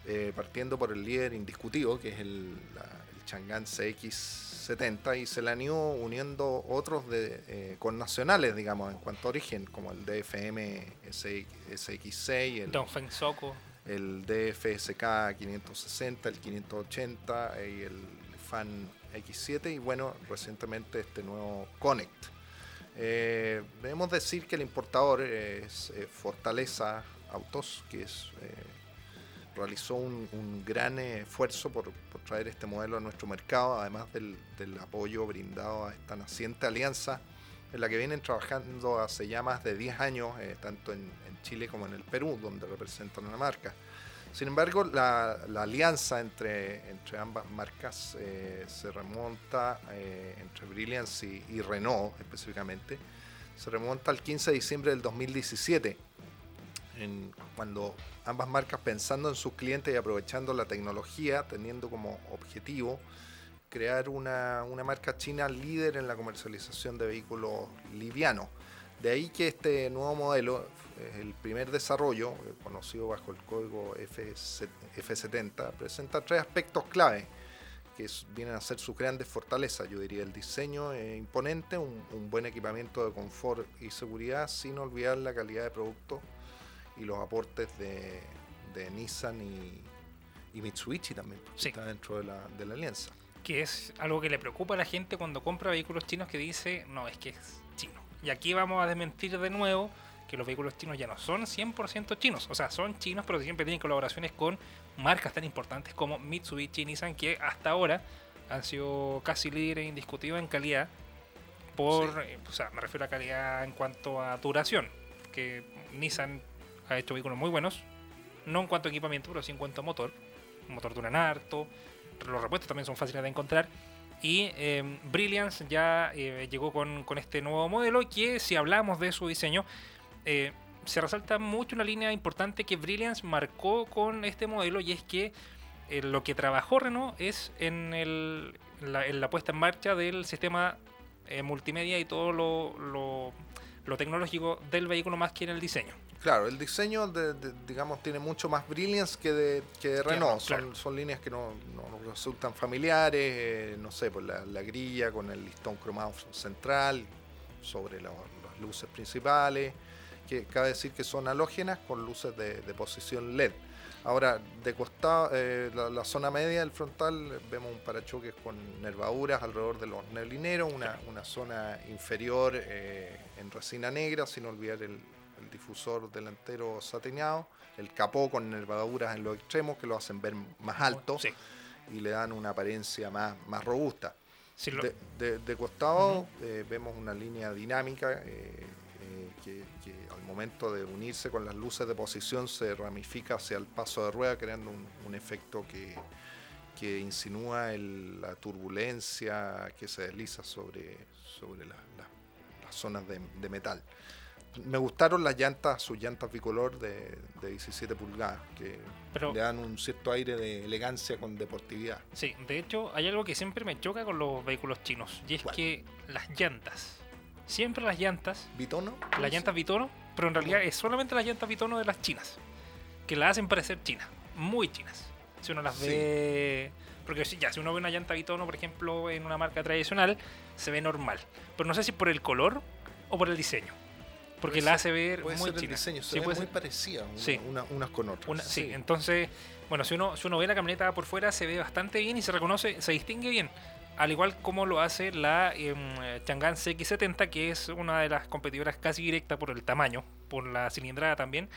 eh, partiendo por el líder indiscutido, que es el, la- el Chang'an CX70, y se le han ido uniendo otros de, eh, connacionales, digamos, en cuanto a origen, como el DFM SX, SX6, el, Dongfeng Soko. el DFSK 560, el 580 y el Fan X7 y bueno, recientemente este nuevo Connect. Eh, debemos decir que el importador es eh, Fortaleza Autos, que eh, realizó un, gran esfuerzo por, traer este modelo a nuestro mercado, además del, apoyo brindado a esta naciente alianza en la que vienen trabajando hace ya más de 10 años, eh, tanto en, Chile como en el Perú, donde representan una marca. Sin embargo, la, alianza entre, ambas marcas eh, se remonta, eh, entre Brilliance y, Renault específicamente, se remonta al 15 de diciembre del 2017, en- cuando ambas marcas pensando en sus clientes y aprovechando la tecnología, teniendo como objetivo crear una, una marca china líder en la comercialización de vehículos livianos. De ahí que este nuevo modelo es el primer desarrollo, eh, conocido bajo el código F7- F70, presenta tres aspectos clave que vienen a ser sus grandes fortalezas. Yo diría el diseño eh, imponente, un, un buen equipamiento de confort y seguridad, sin olvidar la calidad de producto y los aportes de, de Nissan y, y Mitsubishi también, porque Sí. está dentro de la, de la alianza. que es algo que le preocupa a la gente cuando compra vehículos chinos que dice, no, es que es chino. Y aquí vamos a desmentir de nuevo que los vehículos chinos ya no son 100% chinos. O sea, son chinos, pero siempre tienen colaboraciones con marcas tan importantes como Mitsubishi y Nissan, que hasta ahora han sido casi líderes indiscutidos en calidad. Por, Sí. eh, o sea, me refiero a calidad en cuanto a duración. Que Nissan ha hecho vehículos muy buenos. No en cuanto a equipamiento, pero sí en cuanto a motor. El motor duran harto. Los repuestos también son fáciles de encontrar. Y eh, Brilliance ya eh, llegó con, con este nuevo modelo que si hablamos de su diseño, eh, se resalta mucho una línea importante que Brilliance marcó con este modelo y es que eh, lo que trabajó Renault es en, el, la, en la puesta en marcha del sistema eh, multimedia y todo lo, lo- lo tecnológico del vehículo más que en el diseño. Claro, el diseño, de, de- digamos, tiene mucho más brilliance que de, que de Renault. Son, claro. son líneas que no, resultan familiares, eh, no sé, por la, la grilla con el listón cromado central sobre la- las luces principales, que cabe decir que son halógenas con luces de, de posición LED. Ahora, de costado, eh, la, la zona media del frontal, vemos un parachoques con nervaduras alrededor de los neblineros, una, una zona inferior eh, en resina negra, sin olvidar el, el difusor delantero satinado, el capó con nervaduras en los extremos que lo hacen ver más alto Sí. y le dan una apariencia más, más robusta. Sí, lo- De, de- de costado eh, vemos una línea dinámica eh, que, que al momento de unirse con las luces de posición se ramifica hacia el paso de rueda creando un, un efecto que, que insinúa el- la turbulencia que se desliza sobre, sobre la- la- las zonas de, de metal. Me gustaron las llantas, sus llantas bicolor de, de 17 pulgadas, que Pero- le dan un cierto aire de elegancia con deportividad. Sí, de hecho hay algo que siempre me choca con los vehículos chinos y es ¿Cuál? que las llantas, siempre las llantas, ¿Bitono? las llantas Bitono, pero en realidad es solamente las llantas Bitono de las chinas, que las hacen parecer chinas, muy chinas. Si uno las Sí. ve, porque si ya si uno ve una llanta Bitono, por ejemplo, en una marca tradicional, se ve normal, pero no sé si por el color o por el diseño, porque Puede la hace ver Puede muy ser el diseño, se Sí, puede muy ser. parecidas una- Sí. una- unas con otras. Una- sí, entonces, bueno, si uno, si uno ve la camioneta por fuera se ve bastante bien y se reconoce, se distingue bien. Al igual como lo hace la em, Chang'an CX70, que es una de las competidoras casi directa por el tamaño, por la cilindrada también,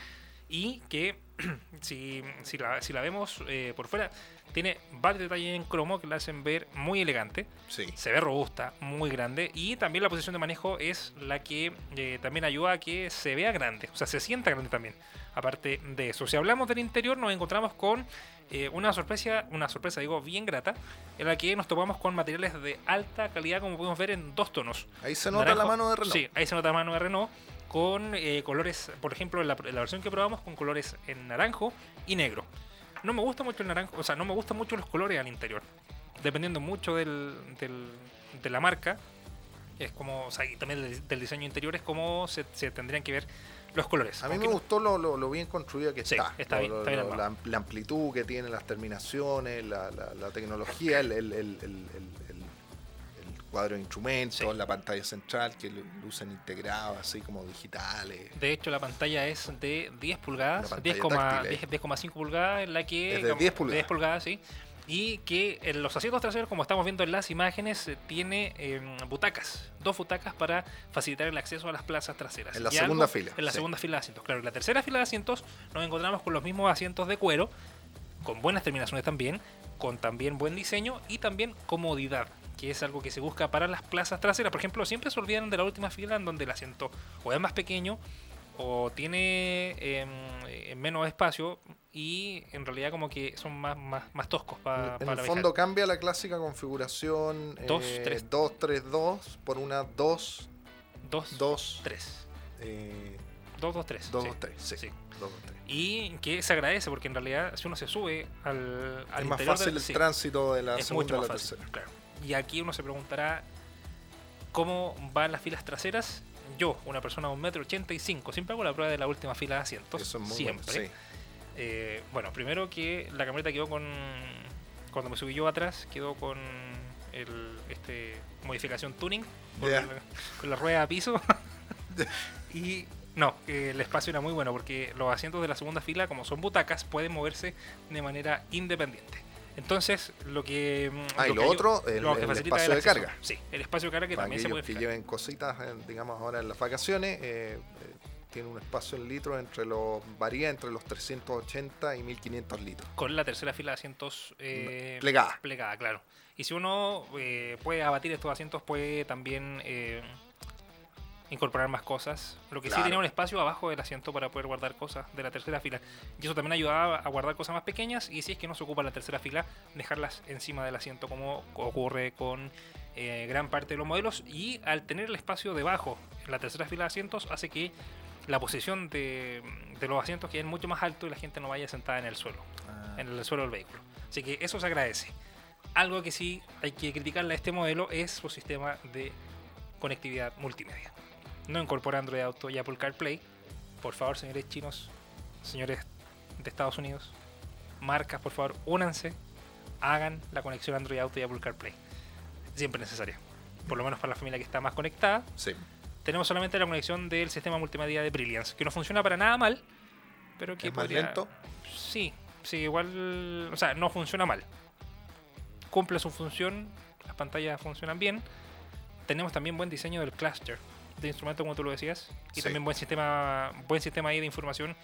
y que [CLEARS THROAT] si, si, la, si la vemos eh, por fuera, tiene varios detalles en cromo que la hacen ver muy elegante Sí. se ve robusta, muy grande y también la posición de manejo es la que eh, también ayuda a que se vea grande, o sea, se sienta grande también. Aparte de eso, si hablamos del interior nos encontramos con eh, una sorpresa, una sorpresa digo bien grata, en la que nos topamos con materiales de alta calidad como podemos ver en dos tonos. Ahí se nota la mano de Renault. Sí, ahí se nota la mano de Renault. con eh, colores, por ejemplo, la, la versión que probamos con colores en naranjo y negro. No me gusta mucho el naranjo, o sea, no me gustan mucho los colores al interior. Dependiendo mucho del, del- de la marca, es como, o sea, y también del, del diseño interior, es como se, se tendrían que ver los colores. A mí me gustó lo, lo- lo bien construido que Sí, está. está bien, lo- está bien la, la amplitud que tiene, las terminaciones, la, la- la tecnología, el, el- el- el- cuadro de instrumentos, Sí. la pantalla central que lucen integrados, así como digitales. De hecho, la pantalla es de 10 pulgadas, Una pantalla 10,5 táctil, eh. 10,5 pulgadas, en la que... Es de 10 pulgadas. pulgadas, sí. Y que en los asientos traseros, como estamos viendo en las imágenes, eh, tiene eh, butacas, dos butacas para facilitar el acceso a las plazas traseras. En la Y segunda fila, En la sí. segunda fila de asientos. Claro, en la tercera fila de asientos nos encontramos con los mismos asientos de cuero, con buenas terminaciones también, con también buen diseño y también comodidad, que es algo que se busca para las plazas traseras. Por ejemplo, siempre se olvidan de la última fila en donde el asiento o es más pequeño o tiene em, eh, menos espacio y en realidad como que son más, más, más toscos pa- en para el fondo cambia la clásica configuración Dos, eh, tres. 2-3-2 por una 2 2, 2 3. eh, 2, 2, 3. 2 3 sí, sí. 2 2 3 Y que se agradece porque en realidad si uno se sube al, al es más fácil del- el tránsito de la es segunda mucho a más la fácil. tercera Claro. Y aquí uno se preguntará cómo van las filas traseras. Yo, una persona de 1,85m, siempre hago la prueba de la última fila de asientos. Eso es muy siempre. bueno sí. Eh, bueno, primero que la camioneta quedó con. Cuando me subí yo atrás, quedó con el, este modificación tuning, con, la, con la rueda a piso. [LAUGHS] y no, eh, el espacio era muy bueno porque los asientos de la segunda fila, como son butacas, pueden moverse de manera independiente. Entonces, lo que. mm, Ah, y que lo ayu- otro, el- lo que el espacio de acceso. carga. Sí, el espacio de carga que para también se puede que fijar. lleven cositas, eh, digamos ahora en las vacaciones, eh, eh, tiene un espacio en litros entre los varía entre los 380 y 1500 litros. con la tercera fila de asientos eh, Plegada. plegada, claro. Y si uno eh, puede abatir estos asientos, puede también eh, incorporar más cosas. Lo que sí tenía un espacio abajo del asiento para poder guardar cosas de la tercera fila. Y eso también ayudaba a guardar cosas más pequeñas. Y si es que no se ocupa la tercera fila, dejarlas encima del asiento, como ocurre con eh, gran parte de los modelos. Y al tener el espacio debajo en la tercera fila de asientos, hace que la posición de, de los asientos quede mucho más alto y la gente no vaya sentada en el suelo en el suelo del vehículo. Así que eso se agradece. Algo que sí hay que criticarle a este modelo es su sistema de conectividad multimedia. No incorpora Android Auto y Apple CarPlay. Por favor, señores chinos, señores de Estados Unidos, marcas, por favor, únanse, hagan la conexión Android Auto y Apple CarPlay. Siempre necesaria. Por lo menos para la familia que está más conectada. Sí. Tenemos solamente la conexión del sistema multimedia de Brilliance, que no funciona para nada mal, pero que ¿Es más lento? Sí, sí, igual, o sea, no funciona mal. Cumple su función, las pantallas funcionan bien. Tenemos también buen diseño del cluster de instrumentos, como tú lo decías, y Sí. también buen sistema, buen sistema ahí de información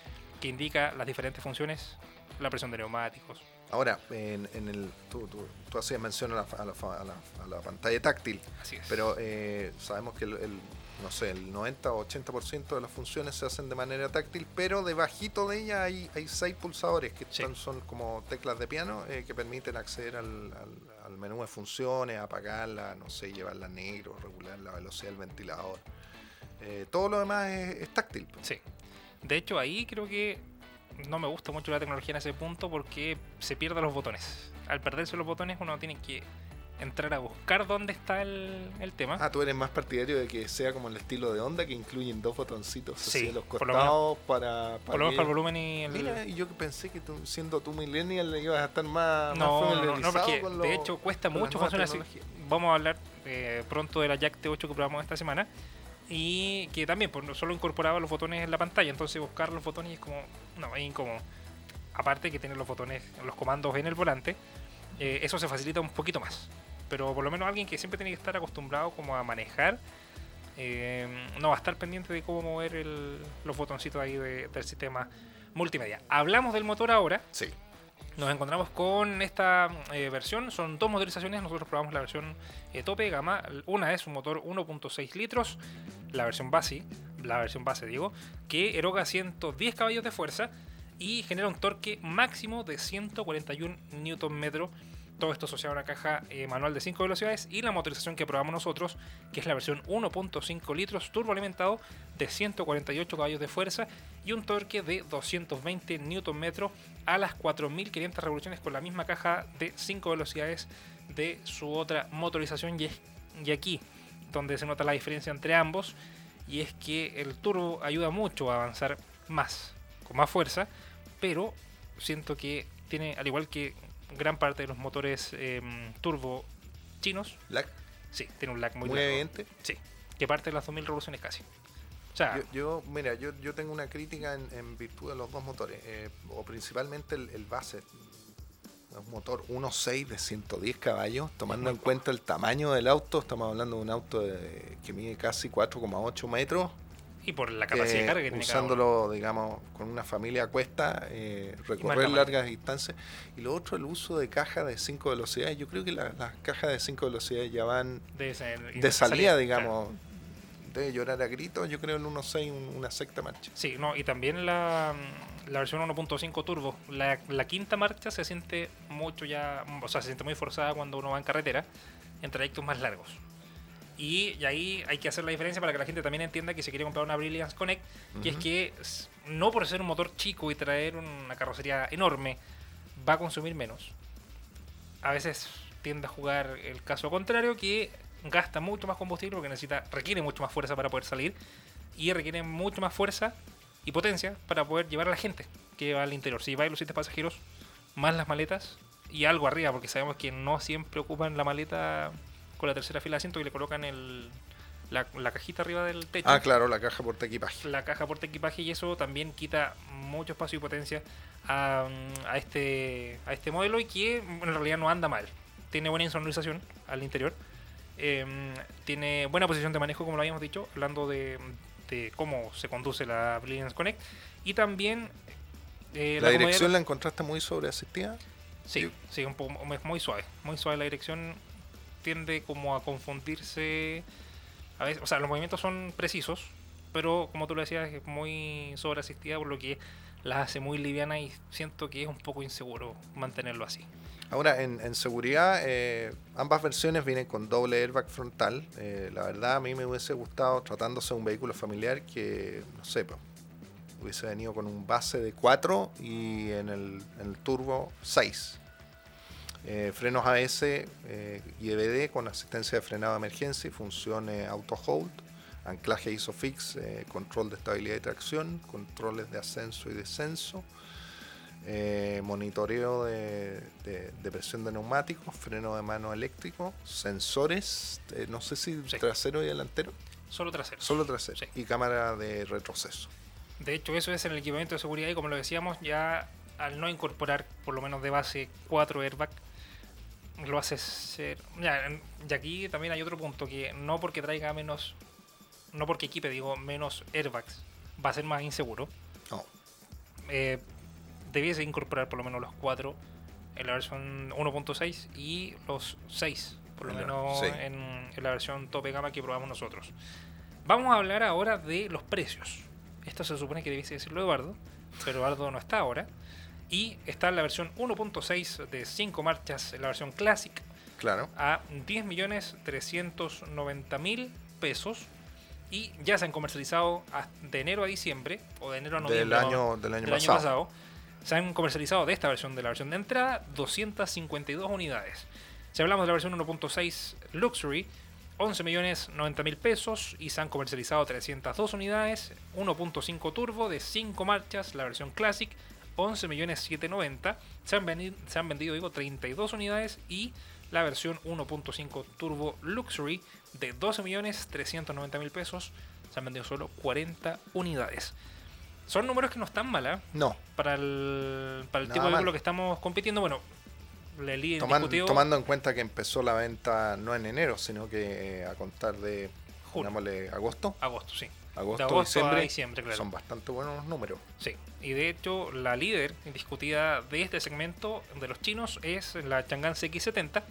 que indica las diferentes funciones, la presión de neumáticos. Ahora, en, en el, tú, tú, tú hacías mención a la, a la a la- a la pantalla táctil, Así es. pero eh, sabemos que el, el, no sé, el 90 o 80% de las funciones se hacen de manera táctil, pero debajito de ella hay, hay seis pulsadores que Sí. están- son como teclas de piano eh, que permiten acceder al, al- al menú de funciones, apagarla, no sé, llevarla a negro, regular la velocidad del ventilador. Eh, todo lo demás es, es táctil. pues. Sí. De hecho, ahí creo que no me gusta mucho la tecnología en ese punto porque se pierden los botones. Al perderse los botones uno tiene que entrar a buscar dónde está el, el tema. Ah, tú eres más partidario de que sea como el estilo de onda que incluyen dos botoncitos Sí, así los por lo costados para, Por lo menos para el volumen y el... Mira, yo pensé que tú, siendo tú millennial ibas a estar más, más no, no, no, no, porque con de hecho cuesta mucho funcionar así. Vamos a hablar eh, pronto de la Jack T8 que probamos esta semana. Y que también pues, no solo incorporaba los botones en la pantalla, entonces buscar los botones es como. No, es incómodo. Aparte que tener los botones, los comandos en el volante, eh, eso se facilita un poquito más. Pero por lo menos alguien que siempre tiene que estar acostumbrado como a manejar, eh, no va a estar pendiente de cómo mover el- los botoncitos ahí de- del sistema multimedia. Hablamos del motor ahora. Sí, Nos encontramos con esta eh, versión, son dos modelizaciones, nosotros probamos la versión eh, tope gama, una es un motor 1.6 litros, la versión base, la versión base digo, que eroga 110 caballos de fuerza y genera un torque máximo de 141 Nm Todo esto asociado a una caja eh, manual de 5 velocidades y la motorización que probamos nosotros, que es la versión 1.5 litros turboalimentado de 148 caballos de fuerza y un torque de 220 Nm a las 4.500 revoluciones con la misma caja de 5 velocidades de su otra motorización. Y, es- y aquí donde se nota la diferencia entre ambos y es que el turbo ayuda mucho a avanzar más, con más fuerza, pero siento que tiene, al igual que gran parte de los motores em, turbo chinos, Lag, sí, tiene un lag muy, muy largo. evidente. Sí, que parte de las 2000 revoluciones casi. O sea, Yo, yo- mira, yo, yo tengo una crítica en, en virtud de los dos motores, eh, o principalmente el, el base. Un motor 1.6 de 110 caballos, tomando en cuenta el tamaño del auto, estamos hablando de un auto de- que mide casi 4,8 metros, y por la capacidad de carga que tiene usándolo, digamos, con una familia a cuesta, eh, recorrer largas distancias. Y lo otro, el uso de caja de 5 velocidades. Yo creo que la- las cajas de 5 velocidades ya van de, de salida, claro. digamos. Debe llorar a gritos, yo creo, el 1.6, un- una sexta marcha. Sí, no, y también la, la versión 1.5 turbo. La, la quinta marcha se siente mucho ya, o sea, se siente muy forzada cuando uno va en carretera en trayectos más largos. Y, y ahí hay que hacer la diferencia para que la gente también entienda que se quiere comprar una Brilliance Connect, que es que no por ser un motor chico y traer una carrocería enorme, va a consumir menos. A veces tiende a jugar el caso contrario, que gasta mucho más combustible porque necesita, requiere mucho más fuerza para poder salir y requiere mucho más fuerza y potencia para poder llevar a la gente que va al interior. Si va los siete pasajeros, más las maletas y algo arriba, porque sabemos que no siempre ocupan la maleta con la tercera fila de asiento y le colocan el, la, la cajita arriba del techo. Ah, claro, la caja porta equipaje. La caja porta equipaje y eso también quita mucho espacio y potencia a, a este, a este modelo y que en realidad no anda mal. Tiene buena insonorización al interior. Em, tiene buena posición de manejo, como lo habíamos dicho, hablando de, de cómo se conduce la Brilliance Connect. Y también eh, ¿La dirección la encontraste muy sobreasistida? Sí, sí, un poco es muy suave, muy suave la dirección. Tiende como a confundirse. O sea, los movimientos son precisos, pero como tú lo decías, es muy sobreasistida, por lo que las hace muy liviana y siento que es un poco inseguro mantenerlo así. Ahora, en, en seguridad, eh, ambas versiones vienen con doble airbag frontal. Eh, la verdad, a mí me hubiese gustado, tratándose de un vehículo familiar, que, no sé, pues, hubiese venido con un base de 4 y en el, en el turbo 6. Eh, frenos ABS eh, y EBD con asistencia de frenado de emergencia y función auto hold, anclaje ISOFIX, eh, control de estabilidad y tracción, controles de ascenso y descenso, monitoreo de, de- de presión de neumáticos, freno de mano eléctrico, sensores, no sé si Sí. trasero y delantero, Solo trasero. solo trasero, Sí. y cámara de retroceso. De hecho, eso es en el equipamiento de seguridad y como lo decíamos, ya al no incorporar por lo menos de base 4 airbag, lo hace ser... Ya, y aquí también hay otro punto, que no porque traiga menos, no porque equipe, digo, menos airbags, va a ser más inseguro. No. Eh, debiese incorporar por lo menos los 4 en la versión 1.6 y los 6, por lo menos sí. en, en la versión tope gama que probamos nosotros. Vamos a hablar ahora de los precios. Esto se supone que debiese decirlo Eduardo, pero Eduardo no está ahora. Y está la versión 1.6 de 5 marchas, la versión Classic, Claro. a 10.390.000 pesos. Y ya se han comercializado de enero a diciembre, o de enero a noviembre. Del año, del año del pasado. año pasado, se han comercializado de esta versión, de la versión de entrada, 252 unidades. Si hablamos de la versión 1.6 Luxury, 11 millones 90 mil pesos y se han comercializado 302 unidades, 1.5 turbo de 5 marchas, la versión Classic, 11 millones 790, se han, vendi- se han vendido digo 32 unidades y la versión 1.5 turbo Luxury de 12 millones 390 mil pesos, se han vendido solo 40 unidades. Son números que no están mal, ¿eh? No, para el, para el tipo de vehículo que estamos compitiendo. Bueno, líder Toman- tomando en cuenta que empezó la venta no en enero, sino que eh, a contar de, digámosle, agosto, agosto, sí. Agosto, de agosto diciembre, a diciembre, claro. son bastante buenos los números. Sí, y de hecho la líder indiscutida de este segmento de los chinos es la Chang'an CX70,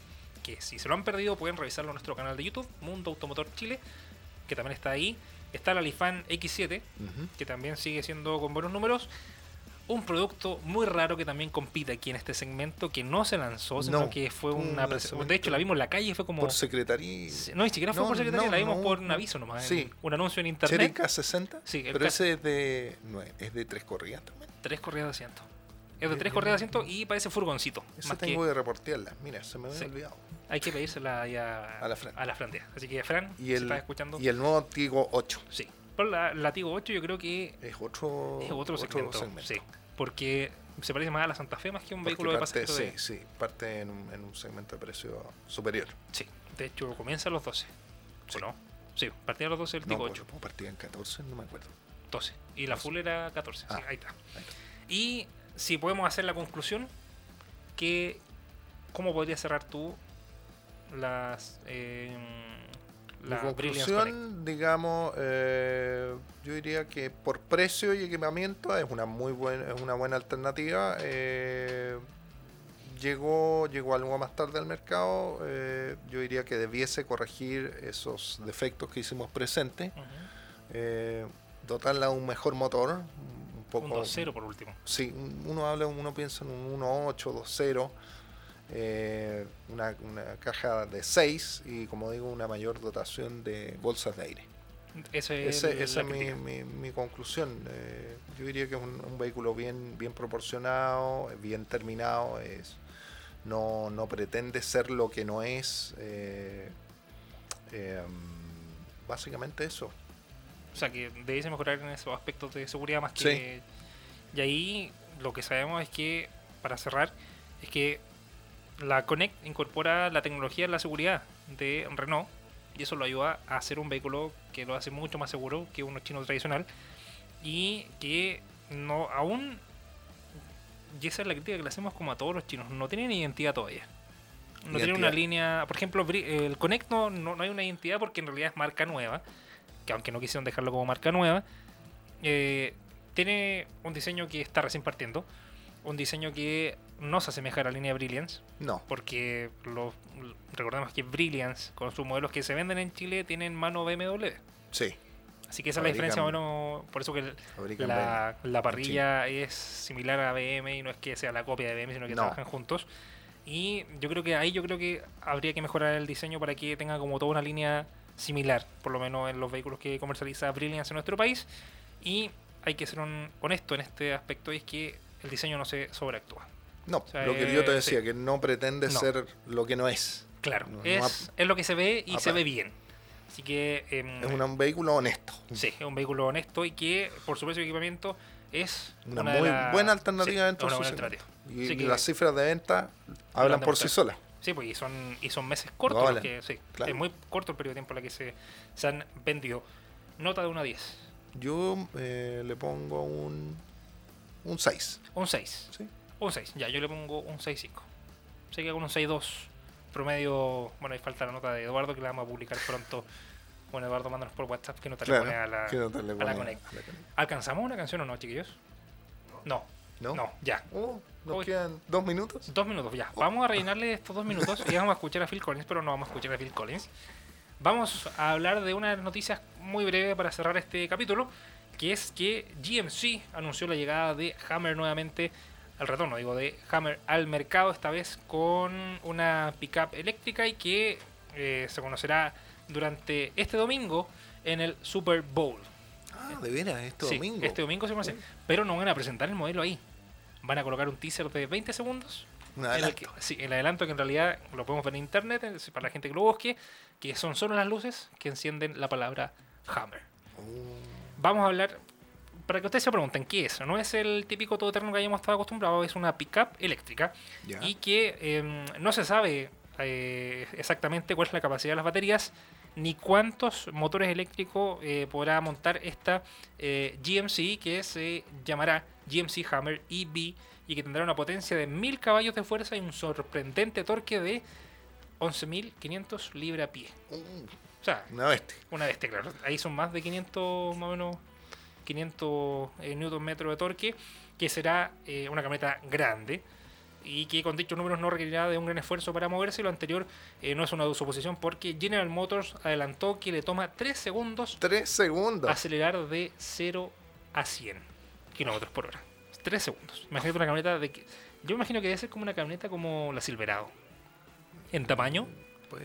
que si se lo han perdido pueden revisarlo en nuestro canal de YouTube, Mundo Automotor Chile, que también está ahí. Está la Lifan X7, Ujú. que también sigue siendo con buenos números. Un producto muy raro que también compite aquí en este segmento, que no se lanzó, sino No, que fue un una. De hecho, la vimos en la calle y fue como. Por secretaría. No, ni siquiera fue No, por secretaría, no, la vimos por un aviso nomás. Sí. en Un anuncio en internet. ¿Cherica 60? Sí, Pero ese es de, es de tres corridas también. Tres corridas de asiento. Es de Eh, tres eh, corridas de asiento y parece furgoncito. Más tengo que que reportearla. Mira, se me había Sí. olvidado. hay que pedírsela ahí a, A la Fran. a la Fran. Así que, Fran, Y si el, estás escuchando. y el nuevo Tigo 8. Sí. Pero la, la Tigo 8 yo creo que Es otro, es otro, segmento, Sí. Porque se parece más a la Santa Fe más que un Porque vehículo de parte, pasajeros. de- Sí, sí, parte en un, en un segmento de precio superior. Sí, de hecho comienza a los 12. Sí. ¿O no? Sí, partía a los 12 el Tigo pues, 8. pues partía en 14, no me acuerdo. 12. Y la full era 14. Ah, sí, ahí está. ahí está. Y si podemos hacer la conclusión, que ¿cómo podrías cerrar tú las eh, la conclusión, digamos, eh, yo diría que por precio y equipamiento es una muy buena, es una buena alternativa. eh, llegó, llegó algo más tarde al mercado. eh, yo diría que debiese corregir esos defectos que hicimos presentes. Dotarla de un mejor motor. Un poco, Un 2-0 por último. Sí, un- uno habla, uno piensa en un 1.8, 2.0, eh, una, una caja de 6 y como digo, una mayor dotación de bolsas de aire. Es esa es mi, crítica. mi- mi conclusión. Eh, yo diría que es un, un vehículo bien, bien proporcionado, bien terminado, es, no, no pretende ser lo que no es. eh, básicamente eso. O sea, que debiese mejorar en esos aspectos de seguridad más que... Y ahí lo que sabemos es que, para cerrar, es que la Connect incorpora la tecnología en la seguridad de Renault y eso lo ayuda a hacer un vehículo que lo hace mucho más seguro que uno chino tradicional y que no aún y esa es la crítica que le hacemos como a todos los chinos no tienen identidad todavía. No tienen una línea por ejemplo el Connect no, no, no hay una identidad porque en realidad es marca nueva que aunque no quisieron dejarlo como marca nueva eh, tiene un diseño que está recién partiendo un diseño que no se asemeja a la línea Brilliance No, porque los, recordemos que Brilliance con sus modelos que se venden en Chile tienen mano BMW sí. así que esa es la diferencia bueno por eso que el- la, la parrilla es similar a BM y no es que sea la copia de BM sino que No. trabajan juntos. Y yo creo que ahí yo creo que habría que mejorar el diseño para que tenga como toda una línea similar por lo menos en los vehículos que comercializa Brilliance en nuestro país. Y hay que ser un- honesto en este aspecto y es que el diseño no se sobreactúa No, sea, lo que yo te eh, decía, sí. que no pretende No. ser lo que no es. Claro, No, no es, es lo que se ve y se ve bien. Así que em, Es un vehículo honesto. sí, es un vehículo honesto y que por su precio de equipamiento es Una, muy buena alternativa sí, dentro una de su alternativa. Y que- las cifras de venta hablan por sí solas. Sí, pues y son, y son meses cortos vale. que sí, Claro. es muy corto el periodo de tiempo en el que se, se han vendido. Nota de 1 a 10. Yo eh, le pongo un, un 6. Un 6. ¿sí? Un 6. Ya, yo le pongo un 6.5. Se queda con un 6.2. Promedio. Bueno, ahí falta la nota de Eduardo que la vamos a publicar pronto. Bueno, Eduardo, mándanos por WhatsApp que nota le Claro, pone a la, ¿qué nota le a pone la a- Connect. a la Connect? ¿Alcanzamos una canción o no, chiquillos? No. ¿No? No, ya. Oh, nos quedan dos minutos. Dos minutos, ya. Vamos a rellenarle estos dos minutos y vamos a escuchar a Phil Collins, pero no vamos a escuchar a Phil Collins. Vamos a hablar de una noticia muy breve para cerrar este capítulo, que es que GMC anunció la llegada de Hammer nuevamente, al retorno, digo, de Hammer al mercado, esta vez con una pickup eléctrica y que eh, se conocerá durante este domingo en el Super Bowl. Ah, de veras, este Sí, domingo. Este domingo se pero no van a presentar el modelo ahí. Van a colocar un teaser de 20 segundos Un en el, adelanto. que, sí, el adelanto que en realidad lo podemos ver en internet eh, para la gente que lo busque, que son solo las luces que encienden la palabra Hammer. Oh, Vamos a hablar, para que ustedes se pregunten, ¿qué es? No es el típico todoterreno que hayamos estado acostumbrados, es una pickup eléctrica y que em, no se sabe eh, exactamente cuál es la capacidad de las baterías ni cuántos motores eléctricos eh, podrá montar esta eh, GMC que se llamará GMC Hammer EV y que tendrá una potencia de 1000 caballos de fuerza y un sorprendente torque de 11.500 libras a pie. Uh, O sea, una bestia. una bestia, claro. Ahí son más de 500, más o menos, 500 eh, newton metros de torque, que será eh, una camioneta grande y que con dichos números no requerirá de un gran esfuerzo para moverse. Lo anterior eh, no es una suposición porque General Motors adelantó que le toma 3 segundos Tres segundos. acelerar de 0 a 100 kilómetros por hora. 3 segundos. Imagínate una camioneta de que. Yo imagino que debe ser como una camioneta como la Silverado. En tamaño,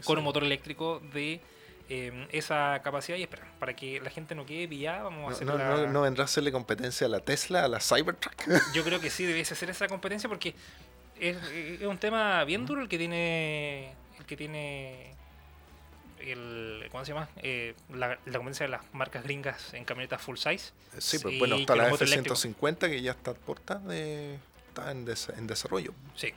con un motor eléctrico de eh, esa capacidad. Y espera, para que la gente no quede pillada, vamos a hacer no, la- no- no vendrá a hacerle competencia a la Tesla, a la Cybertruck. [LAUGHS] Yo creo que sí debiese ser esa competencia porque es, es un tema bien duro el que tiene. El que tiene. El, ¿Cómo se llama? Eh, la, la competencia de las marcas gringas en camionetas full size. Sí, pues bueno, está la los motores eléctricos. F-150 que ya está a puerta de. está en, des- en desarrollo. Sí,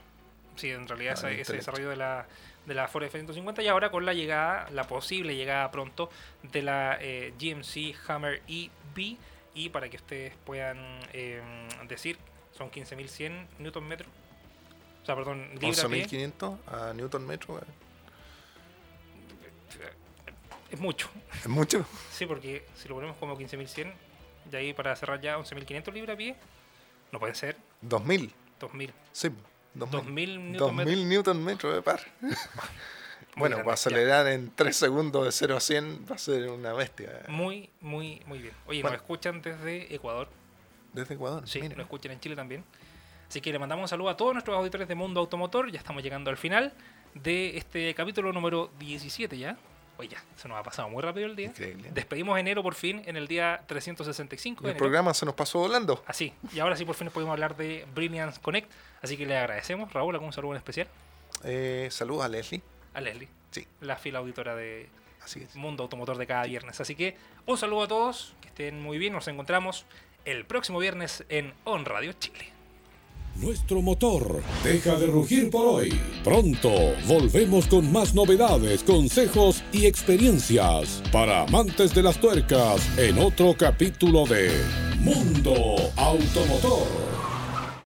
sí, en realidad Ah, ese, ese desarrollo de la, de la Ford F-150 y ahora con la llegada, la posible llegada pronto de la eh, GMC Hammer EV y para que ustedes puedan eh, decir, son 15.100 Newton metro. O sea, perdón, libra pie. 11.500 a Newton metro. Es mucho. Es mucho. Sí, porque si lo ponemos como 15.100, de ahí para cerrar ya 11.500 libras pie, no pueden ser 2000. 2.000. Sí, 2000. 2.000 Newton metro. 2000 Newton metro de par. [LAUGHS] bueno, para acelerar en 3 segundos de 0 a 100 va a ser una bestia. Muy, muy, muy bien. Oye, Bueno. nos escuchan desde Ecuador. Desde Ecuador. Sí, mira. nos escuchan en Chile también. Así que le mandamos un saludo a todos nuestros auditores de Mundo Automotor. Ya estamos llegando al final de este capítulo número 17 ya. Oye, ya, se nos ha pasado muy rápido el día. Increíble. Despedimos enero por fin en el día 365 de El enero. programa se nos pasó volando. Así, y ahora sí por fin podemos hablar de Brilliance Connect. Así que le agradecemos. Raúl, ¿algún saludo en especial? Eh, saludos a Leslie. A Leslie, Sí, la fila auditora de así es. Mundo Automotor de cada viernes. Así que un saludo a todos, que estén muy bien. Nos encontramos el próximo viernes en On Radio Chile. Nuestro motor deja de rugir por hoy. Pronto volvemos con más novedades, consejos y experiencias para amantes de las tuercas en otro capítulo de Mundo Automotor.